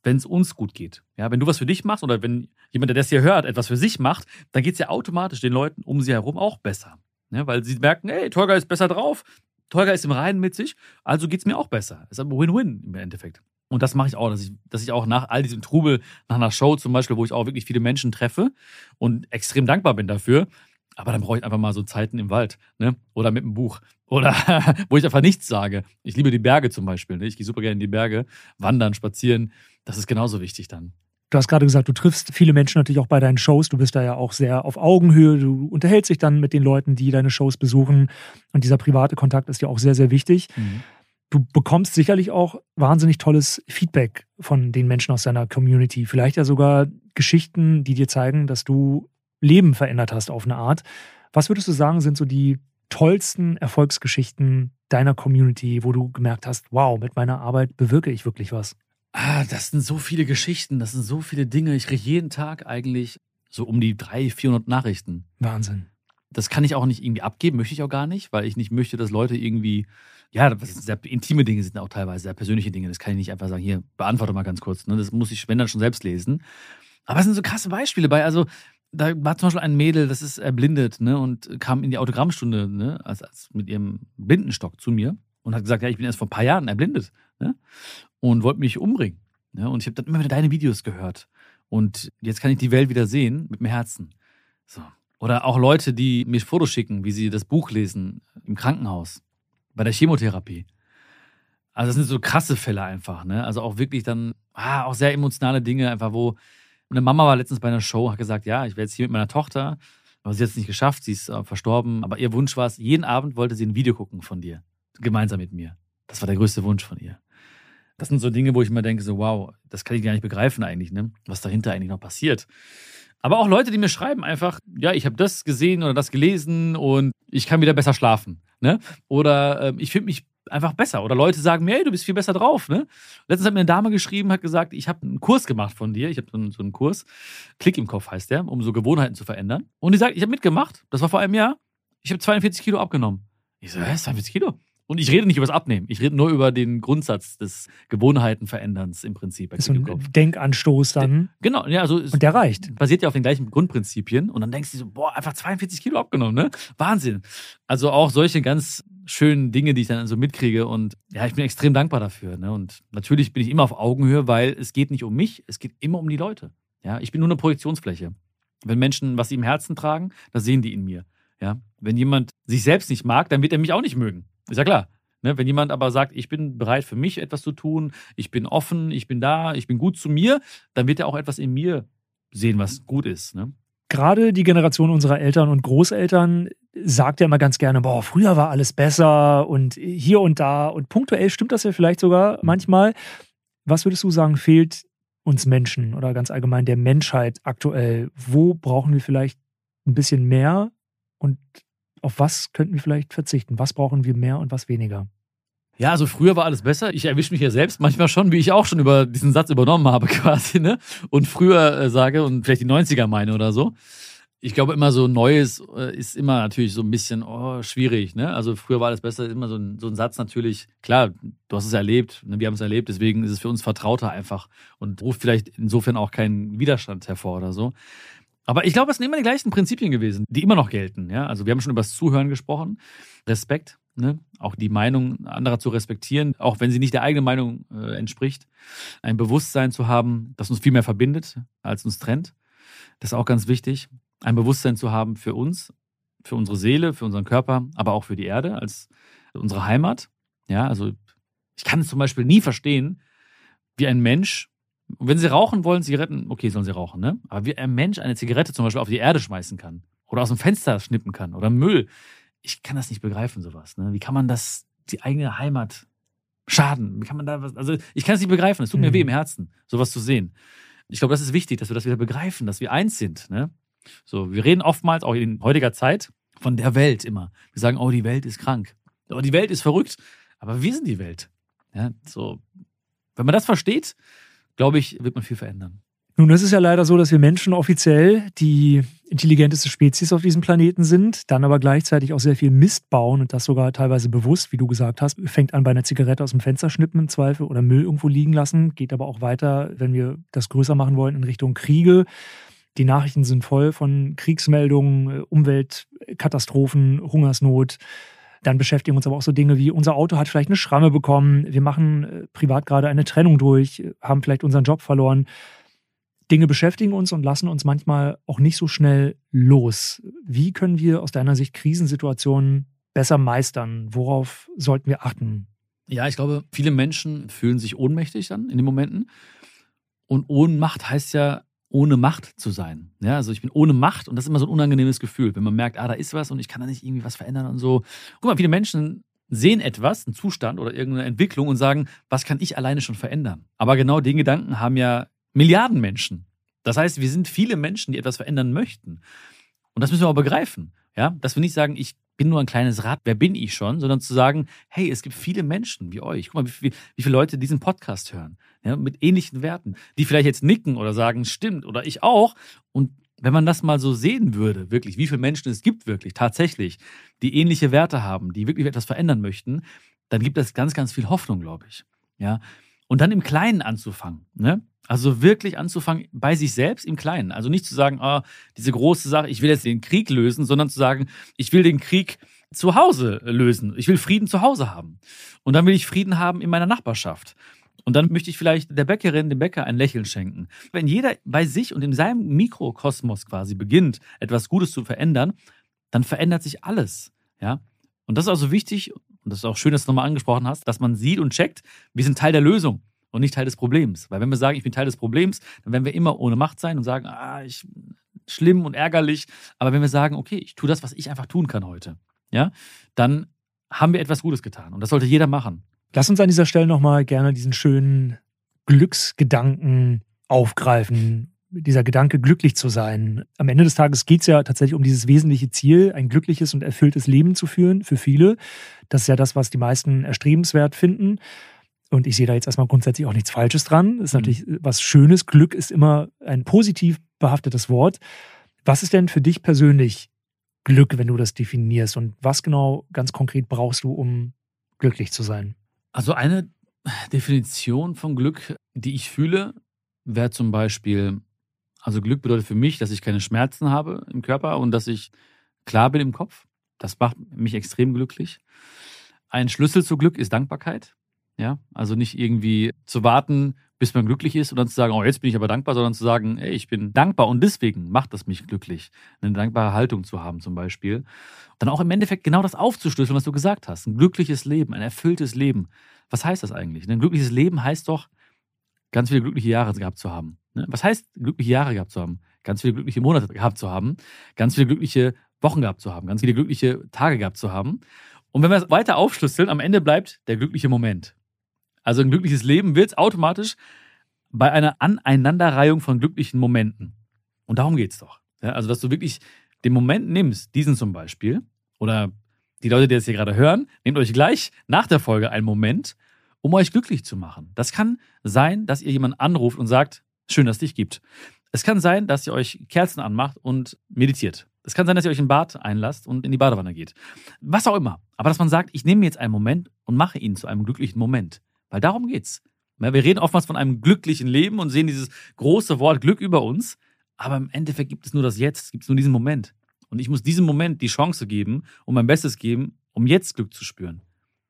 wenn es uns gut geht. Ja, wenn du was für dich machst oder wenn jemand, der das hier hört, etwas für sich macht, dann geht es ja automatisch den Leuten um sie herum auch besser. Ja, weil sie merken, hey, Tolga ist besser drauf, Tolga ist im Reinen mit sich, also geht es mir auch besser. Es ist ein Win-Win im Endeffekt. Und das mache ich auch, dass ich, dass ich auch nach all diesem Trubel, nach einer Show zum Beispiel, wo ich auch wirklich viele Menschen treffe und extrem dankbar bin dafür, aber dann brauche ich einfach mal so Zeiten im Wald, ne? Oder mit einem Buch. Oder <laughs> wo ich einfach nichts sage. Ich liebe die Berge zum Beispiel. Ne? Ich gehe super gerne in die Berge, wandern, spazieren. Das ist genauso wichtig dann. Du hast gerade gesagt, du triffst viele Menschen natürlich auch bei deinen Shows. Du bist da ja auch sehr auf Augenhöhe. Du unterhältst dich dann mit den Leuten, die deine Shows besuchen. Und dieser private Kontakt ist ja auch sehr, sehr wichtig. Mhm. Du bekommst sicherlich auch wahnsinnig tolles Feedback von den Menschen aus deiner Community. Vielleicht ja sogar Geschichten, die dir zeigen, dass du Leben verändert hast auf eine Art. Was würdest du sagen, sind so die tollsten Erfolgsgeschichten deiner Community, wo du gemerkt hast, wow, mit meiner Arbeit bewirke ich wirklich was? Ah, das sind so viele Geschichten, das sind so viele Dinge. Ich kriege jeden Tag eigentlich so um die 300, 400 Nachrichten. Wahnsinn. Das kann ich auch nicht irgendwie abgeben, möchte ich auch gar nicht, weil ich nicht möchte, dass Leute irgendwie, ja, das sind sehr intime Dinge sind auch teilweise, sehr persönliche Dinge. Das kann ich nicht einfach sagen, hier, beantworte mal ganz kurz. Ne? Das muss ich, wenn dann schon selbst lesen. Aber es sind so krasse Beispiele bei. Also, da war zum Beispiel ein Mädel, das ist erblindet, ne, und kam in die Autogrammstunde, ne, als, als mit ihrem Blindenstock zu mir und hat gesagt, ja, ich bin erst vor ein paar Jahren erblindet, ne, und wollte mich umbringen. Ne, und ich habe dann immer wieder deine Videos gehört. Und jetzt kann ich die Welt wieder sehen mit dem Herzen. So. Oder auch Leute, die mir Fotos schicken, wie sie das Buch lesen im Krankenhaus, bei der Chemotherapie. Also das sind so krasse Fälle einfach, ne? Also auch wirklich dann, ah, auch sehr emotionale Dinge, einfach wo eine Mama war letztens bei einer Show, hat gesagt, ja, ich wäre jetzt hier mit meiner Tochter, aber sie hat es nicht geschafft, sie ist äh, verstorben, aber ihr Wunsch war es, jeden Abend wollte sie ein Video gucken von dir, gemeinsam mit mir. Das war der größte Wunsch von ihr. Das sind so Dinge, wo ich immer denke, so wow, das kann ich gar nicht begreifen eigentlich, ne? Was dahinter eigentlich noch passiert. Aber auch Leute, die mir schreiben einfach, ja, ich habe das gesehen oder das gelesen und ich kann wieder besser schlafen. Ne? Oder äh, ich finde mich einfach besser. Oder Leute sagen mir, hey, du bist viel besser drauf. Ne? Letztens hat mir eine Dame geschrieben, hat gesagt, ich habe einen Kurs gemacht von dir. Ich habe so, so, einen Kurs, Klick im Kopf heißt der, um so Gewohnheiten zu verändern. Und die sagt, ich habe mitgemacht. Das war vor einem Jahr. Ich habe 42 Kilo abgenommen. Ich so, hä, 42 Kilo? Und ich rede nicht über das Abnehmen. Ich rede nur über den Grundsatz des Gewohnheitenveränderns im Prinzip. Das ist ein Denkanstoß dann. Genau, ja, also. Und der reicht. Basiert ja auf den gleichen Grundprinzipien. Und dann denkst du so, boah, einfach 42 Kilo abgenommen, ne? Wahnsinn. Also auch solche ganz schönen Dinge, die ich dann so mitkriege. Und ja, ich bin extrem dankbar dafür. Ne? Und natürlich bin ich immer auf Augenhöhe, weil es geht nicht um mich, es geht immer um die Leute. Ja, ich bin nur eine Projektionsfläche. Wenn Menschen was sie im Herzen tragen, das sehen die in mir. Ja, wenn jemand sich selbst nicht mag, dann wird er mich auch nicht mögen. Ist ja klar. Ne? Wenn jemand aber sagt, ich bin bereit für mich etwas zu tun, ich bin offen, ich bin da, ich bin gut zu mir, dann wird er auch etwas in mir sehen, was gut ist. Ne? Gerade die Generation unserer Eltern und Großeltern sagt ja immer ganz gerne, boah, früher war alles besser und hier und da und punktuell stimmt das ja vielleicht sogar manchmal. Was würdest du sagen, fehlt uns Menschen oder ganz allgemein der Menschheit aktuell? Wo brauchen wir vielleicht ein bisschen mehr und auf was könnten wir vielleicht verzichten? Was brauchen wir mehr und was weniger? Ja, also früher war alles besser. Ich erwische mich ja selbst manchmal schon, wie ich auch schon über diesen Satz übernommen habe, <laughs> quasi, ne? Und früher äh, sage und vielleicht die 90er meine oder so. Ich glaube immer so Neues äh, ist immer natürlich so ein bisschen oh, schwierig, ne? Also früher war alles besser, immer so ein, so ein Satz natürlich, klar, du hast es erlebt, ne? wir haben es erlebt, deswegen ist es für uns vertrauter einfach und ruft vielleicht insofern auch keinen Widerstand hervor oder so. Aber ich glaube, es sind immer die gleichen Prinzipien gewesen, die immer noch gelten. Ja? Also wir haben schon über das Zuhören gesprochen. Respekt, ne? auch die Meinung anderer zu respektieren, auch wenn sie nicht der eigenen Meinung äh, entspricht. Ein Bewusstsein zu haben, das uns viel mehr verbindet, als uns trennt. Das ist auch ganz wichtig. Ein Bewusstsein zu haben für uns, für unsere Seele, für unseren Körper, aber auch für die Erde als unsere Heimat. Ja, also ich kann es zum Beispiel nie verstehen, wie ein Mensch wenn sie rauchen wollen, Zigaretten, okay, sollen sie rauchen, ne? Aber wie ein Mensch eine Zigarette zum Beispiel auf die Erde schmeißen kann oder aus dem Fenster schnippen kann oder Müll, ich kann das nicht begreifen, sowas. Ne? Wie kann man das, die eigene Heimat schaden? Wie kann man da was, also ich kann es nicht begreifen, es tut mir mhm. weh im Herzen, sowas zu sehen. Ich glaube, das ist wichtig, dass wir das wieder begreifen, dass wir eins sind. Ne? So, wir reden oftmals auch in heutiger Zeit von der Welt immer. Wir sagen, oh, die Welt ist krank. Oh, die Welt ist verrückt. Aber wir sind die Welt. Ja, so, wenn man das versteht, glaube ich, wird man viel verändern. Nun, es ist ja leider so, dass wir Menschen offiziell die intelligenteste Spezies auf diesem Planeten sind, dann aber gleichzeitig auch sehr viel Mist bauen und das sogar teilweise bewusst, wie du gesagt hast. Fängt an bei einer Zigarette aus dem Fenster schnippen im Zweifel oder Müll irgendwo liegen lassen, geht aber auch weiter, wenn wir das größer machen wollen, in Richtung Kriege. Die Nachrichten sind voll von Kriegsmeldungen, Umweltkatastrophen, Hungersnot. Dann beschäftigen uns aber auch so Dinge wie, unser Auto hat vielleicht eine Schramme bekommen, wir machen äh, privat gerade eine Trennung durch, haben vielleicht unseren Job verloren. Dinge beschäftigen uns und lassen uns manchmal auch nicht so schnell los. Wie können wir aus deiner Sicht Krisensituationen besser meistern? Worauf sollten wir achten? Ja, ich glaube, viele Menschen fühlen sich ohnmächtig dann in den Momenten. Und Ohnmacht heißt ja, ohne Macht zu sein. Ja, also ich bin ohne Macht und das ist immer so ein unangenehmes Gefühl, wenn man merkt, ah, da ist was und ich kann da nicht irgendwie was verändern und so. Guck mal, viele Menschen sehen etwas, einen Zustand oder irgendeine Entwicklung und sagen, was kann ich alleine schon verändern? Aber genau den Gedanken haben ja Milliarden Menschen. Das heißt, wir sind viele Menschen, die etwas verändern möchten. Und das müssen wir auch begreifen. Ja, dass wir nicht sagen, ich bin nur ein kleines Rad, wer bin ich schon, sondern zu sagen, hey, es gibt viele Menschen wie euch. Guck mal, wie, wie, wie viele Leute diesen Podcast hören, ja, mit ähnlichen Werten, die vielleicht jetzt nicken oder sagen, stimmt, oder ich auch. Und wenn man das mal so sehen würde, wirklich, wie viele Menschen es gibt wirklich tatsächlich, die ähnliche Werte haben, die wirklich etwas verändern möchten, dann gibt es ganz, ganz viel Hoffnung, glaube ich. Ja. Und dann im Kleinen anzufangen. Ne? Also wirklich anzufangen bei sich selbst im Kleinen. Also nicht zu sagen, oh, diese große Sache, ich will jetzt den Krieg lösen, sondern zu sagen, ich will den Krieg zu Hause lösen. Ich will Frieden zu Hause haben. Und dann will ich Frieden haben in meiner Nachbarschaft. Und dann möchte ich vielleicht der Bäckerin, dem Bäcker ein Lächeln schenken. Wenn jeder bei sich und in seinem Mikrokosmos quasi beginnt, etwas Gutes zu verändern, dann verändert sich alles. Ja? Und das ist also wichtig, und das ist auch schön, dass du nochmal angesprochen hast, dass man sieht und checkt, wir sind Teil der Lösung und nicht Teil des Problems. Weil wenn wir sagen, ich bin Teil des Problems, dann werden wir immer ohne Macht sein und sagen, ah, ich schlimm und ärgerlich. Aber wenn wir sagen, okay, ich tue das, was ich einfach tun kann heute, ja, dann haben wir etwas Gutes getan. Und das sollte jeder machen. Lass uns an dieser Stelle nochmal gerne diesen schönen Glücksgedanken aufgreifen. Dieser Gedanke, glücklich zu sein. Am Ende des Tages geht es ja tatsächlich um dieses wesentliche Ziel, ein glückliches und erfülltes Leben zu führen für viele. Das ist ja das, was die meisten erstrebenswert finden. Und ich sehe da jetzt erstmal grundsätzlich auch nichts Falsches dran. Das ist mhm. natürlich was Schönes. Glück ist immer ein positiv behaftetes Wort. Was ist denn für dich persönlich Glück, wenn du das definierst? Und was genau ganz konkret brauchst du, um glücklich zu sein? Also eine Definition von Glück, die ich fühle, wäre zum Beispiel, also Glück bedeutet für mich, dass ich keine Schmerzen habe im Körper und dass ich klar bin im Kopf. Das macht mich extrem glücklich. Ein Schlüssel zu Glück ist Dankbarkeit. Ja, also nicht irgendwie zu warten, bis man glücklich ist und dann zu sagen, oh, jetzt bin ich aber dankbar, sondern zu sagen, ey, ich bin dankbar und deswegen macht das mich glücklich. Eine dankbare Haltung zu haben zum Beispiel. Dann auch im Endeffekt genau das aufzuschlüsseln, was du gesagt hast. Ein glückliches Leben, ein erfülltes Leben. Was heißt das eigentlich? Ein glückliches Leben heißt doch, ganz viele glückliche Jahre gehabt zu haben. Ne? Was heißt glückliche Jahre gehabt zu haben? Ganz viele glückliche Monate gehabt zu haben, ganz viele glückliche Wochen gehabt zu haben, ganz viele glückliche Tage gehabt zu haben. Und wenn wir es weiter aufschlüsseln, am Ende bleibt der glückliche Moment. Also ein glückliches Leben wird automatisch bei einer Aneinanderreihung von glücklichen Momenten. Und darum geht es doch. Ja, also, dass du wirklich den Moment nimmst, diesen zum Beispiel, oder die Leute, die das hier gerade hören, nehmt euch gleich nach der Folge einen Moment, um euch glücklich zu machen. Das kann sein, dass ihr jemanden anruft und sagt, schön, dass es dich gibt. Es kann sein, dass ihr euch Kerzen anmacht und meditiert. Es kann sein, dass ihr euch im Bad einlasst und in die Badewanne geht. Was auch immer. Aber dass man sagt, ich nehme jetzt einen Moment und mache ihn zu einem glücklichen Moment. Weil darum geht's. Wir reden oftmals von einem glücklichen Leben und sehen dieses große Wort Glück über uns. Aber im Endeffekt gibt es nur das Jetzt, gibt es nur diesen Moment. Und ich muss diesem Moment die Chance geben und mein Bestes geben, um jetzt Glück zu spüren.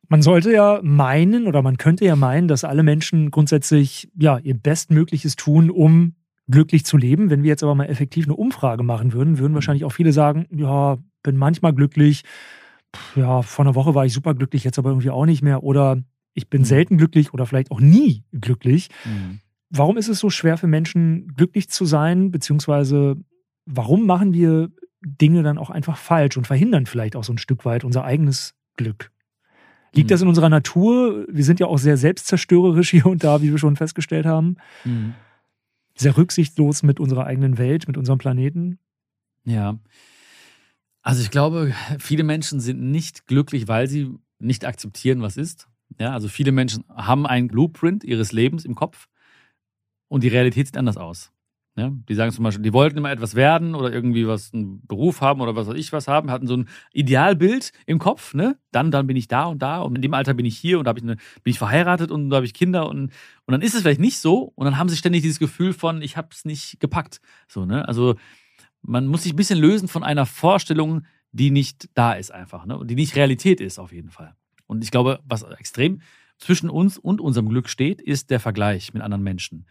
Man sollte ja meinen oder man könnte ja meinen, dass alle Menschen grundsätzlich ja ihr Bestmögliches tun, um glücklich zu leben. Wenn wir jetzt aber mal effektiv eine Umfrage machen würden, würden wahrscheinlich auch viele sagen, ja, bin manchmal glücklich. Ja, vor einer Woche war ich super glücklich, jetzt aber irgendwie auch nicht mehr. Oder ich bin mhm. selten glücklich oder vielleicht auch nie glücklich. Mhm. Warum ist es so schwer für Menschen, glücklich zu sein? Beziehungsweise warum machen wir Dinge dann auch einfach falsch und verhindern vielleicht auch so ein Stück weit unser eigenes Glück? Liegt mhm. das in unserer Natur? Wir sind ja auch sehr selbstzerstörerisch <laughs> hier und da, wie wir schon festgestellt haben. Mhm. Sehr rücksichtslos mit unserer eigenen Welt, mit unserem Planeten. Ja. Also ich glaube, viele Menschen sind nicht glücklich, weil sie nicht akzeptieren, was ist. Ja, also viele Menschen haben einen Blueprint ihres Lebens im Kopf und die Realität sieht anders aus. Ja, die sagen zum Beispiel, die wollten immer etwas werden oder irgendwie was, einen Beruf haben oder was weiß ich was haben, hatten so ein Idealbild im Kopf, ne? Dann, dann bin ich da und da und in dem Alter bin ich hier und da ich eine, bin ich verheiratet und da habe ich Kinder und, und dann ist es vielleicht nicht so und dann haben sie ständig dieses Gefühl von, ich habe es nicht gepackt. So, ne? Also man muss sich ein bisschen lösen von einer Vorstellung, die nicht da ist einfach, ne? Und die nicht Realität ist auf jeden Fall. Und ich glaube, was extrem zwischen uns und unserem Glück steht, ist der Vergleich mit anderen Menschen.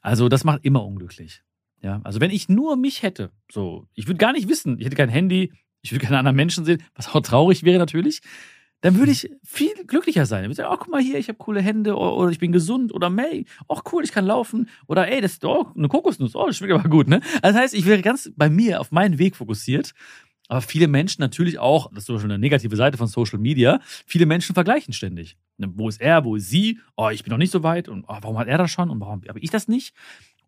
Also das macht immer unglücklich. Ja, also wenn ich nur mich hätte, so, ich würde gar nicht wissen, ich hätte kein Handy, ich würde keine anderen Menschen sehen, was auch traurig wäre natürlich, dann würde ich viel glücklicher sein. Ich würde sagen, oh, guck mal hier, ich habe coole Hände oder, oder, ich bin gesund oder May, oh cool, ich kann laufen oder ey, das ist oh, eine Kokosnuss, oh, das schmeckt aber gut, ne? Also das heißt, ich wäre ganz bei mir auf meinen Weg fokussiert aber viele Menschen natürlich auch, das ist schon eine negative Seite von Social Media, viele Menschen vergleichen ständig. Ne, wo ist er, wo ist sie? Oh, ich bin noch nicht so weit und oh, warum hat er das schon und warum habe ich das nicht?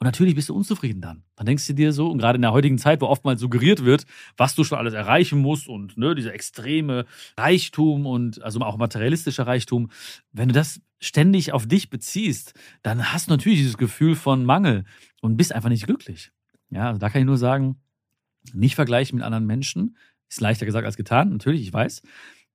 Und natürlich bist du unzufrieden dann. Dann denkst du dir so, und gerade in der heutigen Zeit, wo oftmals suggeriert wird, was du schon alles erreichen musst und ne, dieser extreme Reichtum und also auch materialistischer Reichtum, wenn du das ständig auf dich beziehst, dann hast du natürlich dieses Gefühl von Mangel und bist einfach nicht glücklich. Ja, also da kann ich nur sagen, nicht vergleichen mit anderen Menschen. Ist leichter gesagt als getan, natürlich, ich weiß.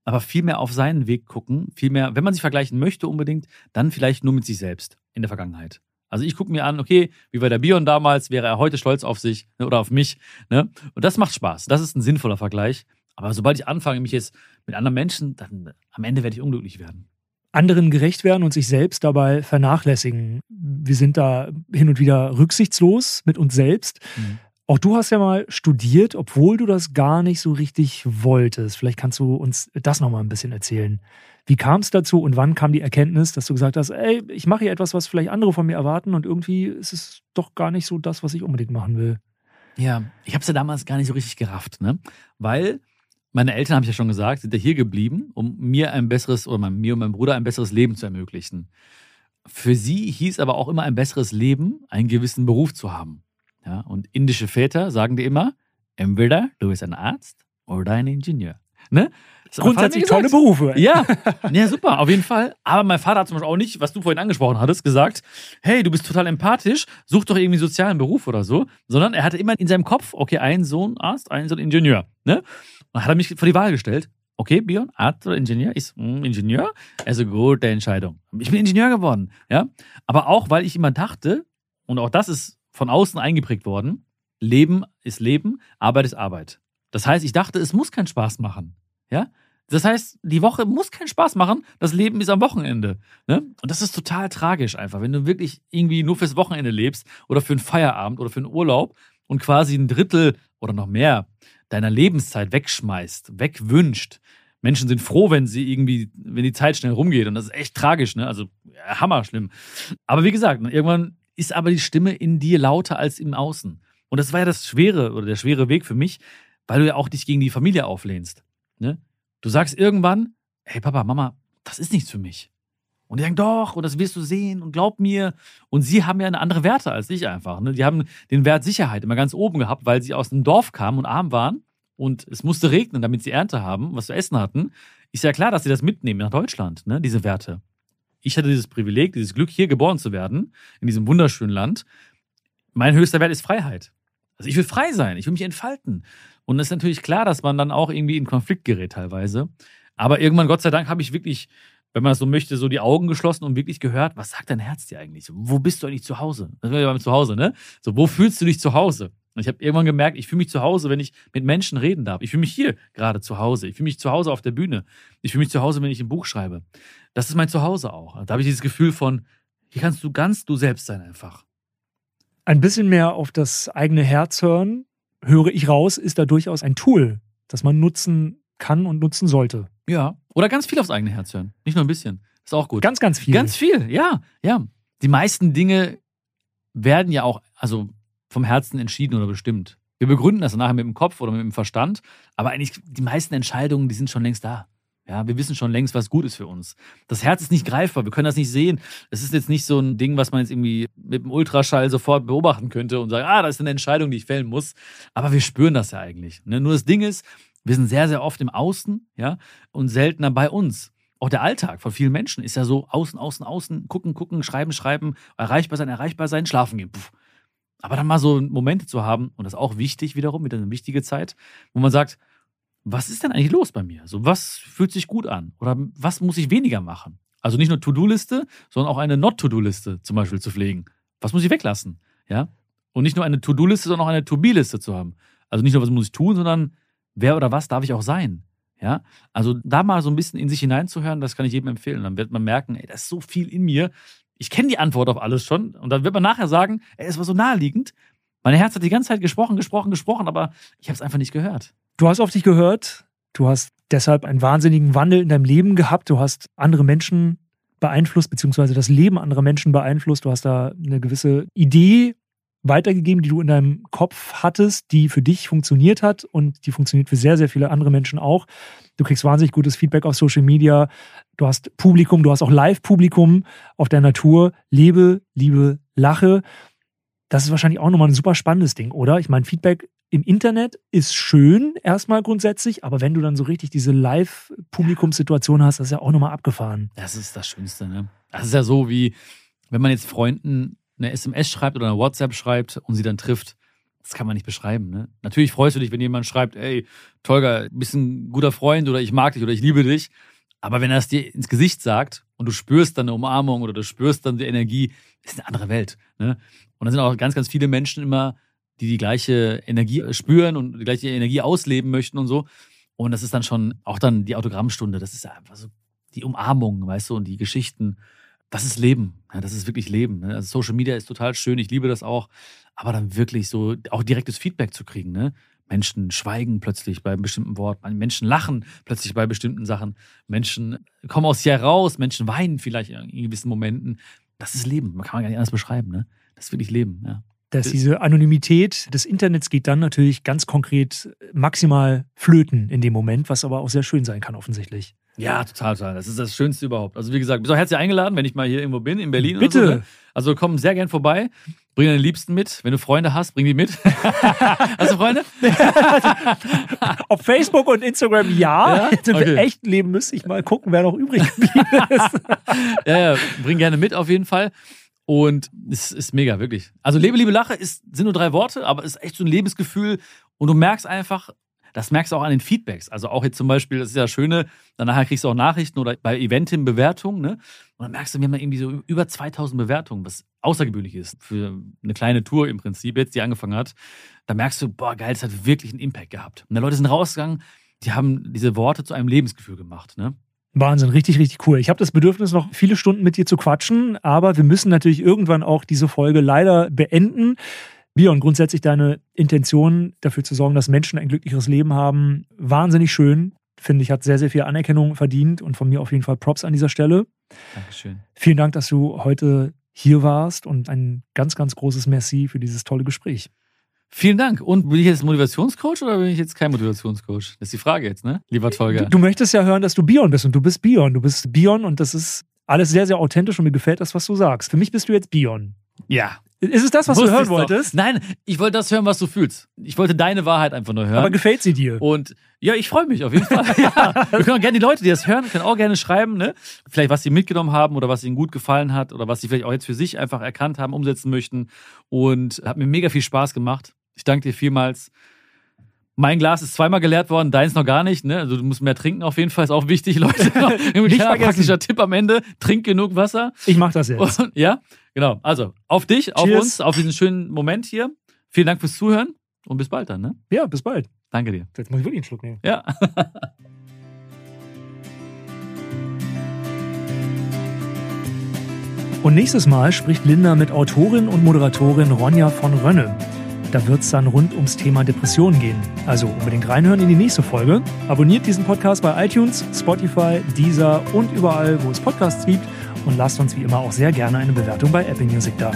Aber viel mehr auf seinen Weg gucken, viel mehr, wenn man sich vergleichen möchte unbedingt, dann vielleicht nur mit sich selbst in der Vergangenheit. Also ich gucke mir an, okay, wie war der Bion damals, wäre er heute stolz auf sich ne, oder auf mich. Ne? Und das macht Spaß. Das ist ein sinnvoller Vergleich. Aber sobald ich anfange, mich jetzt mit anderen Menschen, dann am Ende werde ich unglücklich werden. anderen gerecht werden und sich selbst dabei vernachlässigen. Wir sind da hin und wieder rücksichtslos mit uns selbst. Mhm. Auch du hast ja mal studiert, obwohl du das gar nicht so richtig wolltest. Vielleicht kannst du uns das nochmal ein bisschen erzählen. Wie kam es dazu und wann kam die Erkenntnis, dass du gesagt hast, ey, ich mache hier etwas, was vielleicht andere von mir erwarten und irgendwie ist es doch gar nicht so das, was ich unbedingt machen will? Ja, ich habe es ja damals gar nicht so richtig gerafft, ne? Weil meine Eltern, habe ich ja schon gesagt, sind ja hier geblieben, um mir ein besseres, oder mir und meinem Bruder ein besseres Leben zu ermöglichen. Für sie hieß aber auch immer ein besseres Leben, einen gewissen Beruf zu haben. Ja, und indische Väter sagen dir immer, entweder du bist ein Arzt oder ein Ingenieur. Ne? Grundsätzlich tolle Berufe. <laughs> Ja. ja, super, auf jeden Fall. Aber mein Vater hat zum Beispiel auch nicht, was du vorhin angesprochen hattest, gesagt, hey, du bist total empathisch, such doch irgendwie einen sozialen Beruf oder so. Sondern er hatte immer in seinem Kopf, okay, ein Sohn Arzt, ein Sohn Ingenieur. Ne? Und hat er mich vor die Wahl gestellt. Okay, Björn, Arzt oder Ingenieur? Ich, mh, Ingenieur? Also gute Entscheidung. Ich bin Ingenieur geworden, ja. Aber auch, weil ich immer dachte, und auch das ist von außen eingeprägt worden, Leben ist Leben, Arbeit ist Arbeit. Das heißt, ich dachte, es muss keinen Spaß machen, ja. Das heißt, die Woche muss keinen Spaß machen, das Leben ist am Wochenende. Ne? Und das ist total tragisch einfach, wenn du wirklich irgendwie nur fürs Wochenende lebst oder für einen Feierabend oder für einen Urlaub und quasi ein Drittel oder noch mehr deiner Lebenszeit wegschmeißt, wegwünscht. Menschen sind froh, wenn sie irgendwie, wenn die Zeit schnell rumgeht. Und das ist echt tragisch, ne? Also ja, hammerschlimm. Aber wie gesagt, irgendwann ist aber die Stimme in dir lauter als im Außen. Und das war ja das Schwere oder der schwere Weg für mich, weil du ja auch dich gegen die Familie auflehnst. Ne? Du sagst irgendwann, hey Papa, Mama, das ist nichts für mich. Und die sagen, doch, und das wirst du sehen und glaub mir. Und sie haben ja eine andere Werte als ich einfach. Ne? Die haben den Wert Sicherheit immer ganz oben gehabt, weil sie aus dem Dorf kamen und arm waren und es musste regnen, damit sie Ernte haben, was zu essen hatten. Ist ja klar, dass sie das mitnehmen nach Deutschland, ne? diese Werte. Ich hatte dieses Privileg, dieses Glück, hier geboren zu werden, in diesem wunderschönen Land. Mein höchster Wert ist Freiheit. Also ich will frei sein, ich will mich entfalten. Und es ist natürlich klar, dass man dann auch irgendwie in Konflikt gerät teilweise. Aber irgendwann, Gott sei Dank, habe ich wirklich wenn man das so möchte, so die Augen geschlossen und wirklich gehört, was sagt dein Herz dir eigentlich? Wo bist du eigentlich zu Hause? Das wäre ja beim Zuhause, ne? So, wo fühlst du dich zu Hause? Und ich habe irgendwann gemerkt, ich fühle mich zu Hause, wenn ich mit Menschen reden darf. Ich fühle mich hier gerade zu Hause. Ich fühle mich zu Hause auf der Bühne. Ich fühle mich zu Hause, wenn ich ein Buch schreibe. Das ist mein Zuhause auch. Da habe ich dieses Gefühl von, hier kannst du ganz du selbst sein einfach. Ein bisschen mehr auf das eigene Herz hören, höre ich raus, ist da durchaus ein Tool, das man nutzen kann und nutzen sollte. Ja. Oder ganz viel aufs eigene Herz hören. Nicht nur ein bisschen. Ist auch gut. Ganz, ganz viel. Ganz viel, ja. Ja. Die meisten Dinge werden ja auch, also vom Herzen entschieden oder bestimmt. Wir begründen das nachher mit dem Kopf oder mit dem Verstand, aber eigentlich die meisten Entscheidungen, die sind schon längst da. Ja, wir wissen schon längst, was gut ist für uns. Das Herz ist nicht greifbar, wir können das nicht sehen. Es ist jetzt nicht so ein Ding, was man jetzt irgendwie mit dem Ultraschall sofort beobachten könnte und sagen, ah, das ist eine Entscheidung, die ich fällen muss. Aber wir spüren das ja eigentlich. Ne? Nur das Ding ist, wir sind sehr, sehr oft im Außen, ja, und seltener bei uns. Auch der Alltag von vielen Menschen ist ja so außen, außen, außen, gucken, gucken, schreiben, schreiben, erreichbar sein, erreichbar sein, schlafen gehen. Puh. Aber dann mal so Momente zu haben, und das ist auch wichtig wiederum, wieder eine wichtige Zeit, wo man sagt, was ist denn eigentlich los bei mir? So, was fühlt sich gut an? Oder was muss ich weniger machen? Also nicht nur To-Do-Liste, sondern auch eine Not-To-Do-Liste zum Beispiel zu pflegen. Was muss ich weglassen? Ja? Und nicht nur eine To-Do-Liste, sondern auch eine To-Be-Liste zu haben. Also nicht nur, was muss ich tun, sondern wer oder was darf ich auch sein? Ja, also da mal so ein bisschen in sich hineinzuhören, das kann ich jedem empfehlen. Dann wird man merken, ey, da ist so viel in mir. Ich kenne die Antwort auf alles schon. Und dann wird man nachher sagen, ey, es war so naheliegend. Mein Herz hat die ganze Zeit gesprochen, gesprochen, gesprochen, aber ich habe es einfach nicht gehört. Du hast auf dich gehört. Du hast deshalb einen wahnsinnigen Wandel in deinem Leben gehabt. Du hast andere Menschen beeinflusst, beziehungsweise das Leben anderer Menschen beeinflusst. Du hast da eine gewisse Idee weitergegeben, die du in deinem Kopf hattest, die für dich funktioniert hat und die funktioniert für sehr, sehr viele andere Menschen auch. Du kriegst wahnsinnig gutes Feedback auf Social Media. Du hast Publikum, du hast auch Live-Publikum auf der Natur. Lebe, liebe, lache. Das ist wahrscheinlich auch nochmal ein super spannendes Ding, oder? Ich meine, Feedback im Internet ist schön, erstmal grundsätzlich, aber wenn du dann so richtig diese Live-Publikumssituation hast, das ist ja auch nochmal abgefahren. Das ist das Schönste, ne? Das ist ja so wie, wenn man jetzt Freunden eine SMS schreibt oder eine WhatsApp schreibt und sie dann trifft. Das kann man nicht beschreiben. Ne? Natürlich freust du dich, wenn jemand schreibt, ey, Tolga, bist ein guter Freund oder ich mag dich oder ich liebe dich. Aber wenn er es dir ins Gesicht sagt und du spürst dann eine Umarmung oder du spürst dann die Energie, ist eine andere Welt. Ne? Und dann sind auch ganz, ganz viele Menschen immer, die die gleiche Energie spüren und die gleiche Energie ausleben möchten und so. Und das ist dann schon auch dann die Autogrammstunde. Das ist einfach so die Umarmung, weißt du, und die Geschichten. Das ist Leben. Ja, das ist wirklich Leben. Ne? Also Social Media ist total schön, ich liebe das auch. Aber dann wirklich so auch direktes Feedback zu kriegen. Ne? Menschen schweigen plötzlich bei einem bestimmten Wort, Menschen lachen plötzlich bei bestimmten Sachen, Menschen kommen aus sich heraus, Menschen weinen vielleicht in gewissen Momenten. Das ist Leben, man kann man gar nicht anders beschreiben. Ne? Das ist wirklich Leben. Ja. Dass diese Anonymität des Internets geht dann natürlich ganz konkret maximal flöten in dem Moment, was aber auch sehr schön sein kann, offensichtlich. Ja, total, total. Das ist das Schönste überhaupt. Also, wie gesagt, bist auch herzlich eingeladen, wenn ich mal hier irgendwo bin, in Berlin Bitte. oder so. Ne? Also komm sehr gern vorbei. Bring deine Liebsten mit. Wenn du Freunde hast, bring die mit. <laughs> hast du Freunde? <laughs> Auf Facebook und Instagram ja. Ja? Im Okay. echten Leben müsste ich mal gucken, wer noch übrig geblieben ist. <laughs> ja, ja, bring gerne mit auf jeden Fall. Und es ist mega, wirklich. Also Lebe, Liebe, Lache ist, sind nur drei Worte, aber es ist echt so ein Lebensgefühl. Und du merkst einfach, das merkst du auch an den Feedbacks. Also auch jetzt zum Beispiel, das ist ja das Schöne, dann nachher kriegst du auch Nachrichten oder bei Eventim Bewertungen, ne? Und dann merkst du, wir haben irgendwie so über 2000 Bewertungen, was außergewöhnlich ist für eine kleine Tour im Prinzip, jetzt die angefangen hat. Da merkst du, boah, geil, das hat wirklich einen Impact gehabt. Und die Leute sind rausgegangen, die haben diese Worte zu einem Lebensgefühl gemacht, ne? Wahnsinn, richtig, richtig cool. Ich habe das Bedürfnis, noch viele Stunden mit dir zu quatschen, aber wir müssen natürlich irgendwann auch diese Folge leider beenden. Björn, grundsätzlich deine Intention dafür zu sorgen, dass Menschen ein glücklicheres Leben haben, wahnsinnig schön. Finde ich, hat sehr, sehr viel Anerkennung verdient und von mir auf jeden Fall Props an dieser Stelle. Dankeschön. Vielen Dank, dass du heute hier warst und ein ganz, ganz großes Merci für dieses tolle Gespräch. Vielen Dank. Und bin ich jetzt Motivationscoach oder bin ich jetzt kein Motivationscoach? Das ist die Frage jetzt, ne? Lieber Tolga. Du, du möchtest ja hören, dass du Björn bist und du bist Björn. Du bist Björn und das ist alles sehr, sehr authentisch und mir gefällt das, was du sagst. Für mich bist du jetzt Björn. ja. Ist es das, was Wusste du hören ich's doch. wolltest? Nein, ich wollte das hören, was du fühlst. Ich wollte deine Wahrheit einfach nur hören. Aber gefällt sie dir? und ja, ich freue mich auf jeden Fall. <laughs> ja. Wir können auch gerne die Leute, die das hören, können auch gerne schreiben, ne? Vielleicht, was sie mitgenommen haben oder was ihnen gut gefallen hat oder was sie vielleicht auch jetzt für sich einfach erkannt haben, umsetzen möchten. Und hat mir mega viel Spaß gemacht. Ich danke dir vielmals. Mein Glas ist zweimal geleert worden, deins noch gar nicht. Ne? Also du musst mehr trinken auf jeden Fall, ist auch wichtig, <laughs> Leute. <laughs> Ein kleiner vergessen. praktischer Tipp am Ende, trink genug Wasser. Ich mach das jetzt. Und, ja, genau. Also auf dich, auf Cheers. uns, auf diesen schönen Moment hier. Vielen Dank fürs Zuhören und bis bald dann. Ne? Ja, bis bald. Danke dir. Jetzt muss ich wirklich einen Schluck nehmen. Ja. Und nächstes Mal spricht Linda mit Autorin und Moderatorin Ronja von Rönne. Da wird es dann rund ums Thema Depressionen gehen. Also unbedingt reinhören in die nächste Folge. Abonniert diesen Podcast bei iTunes, Spotify, Deezer und überall, wo es Podcasts gibt. Und lasst uns wie immer auch sehr gerne eine Bewertung bei Apple Music da.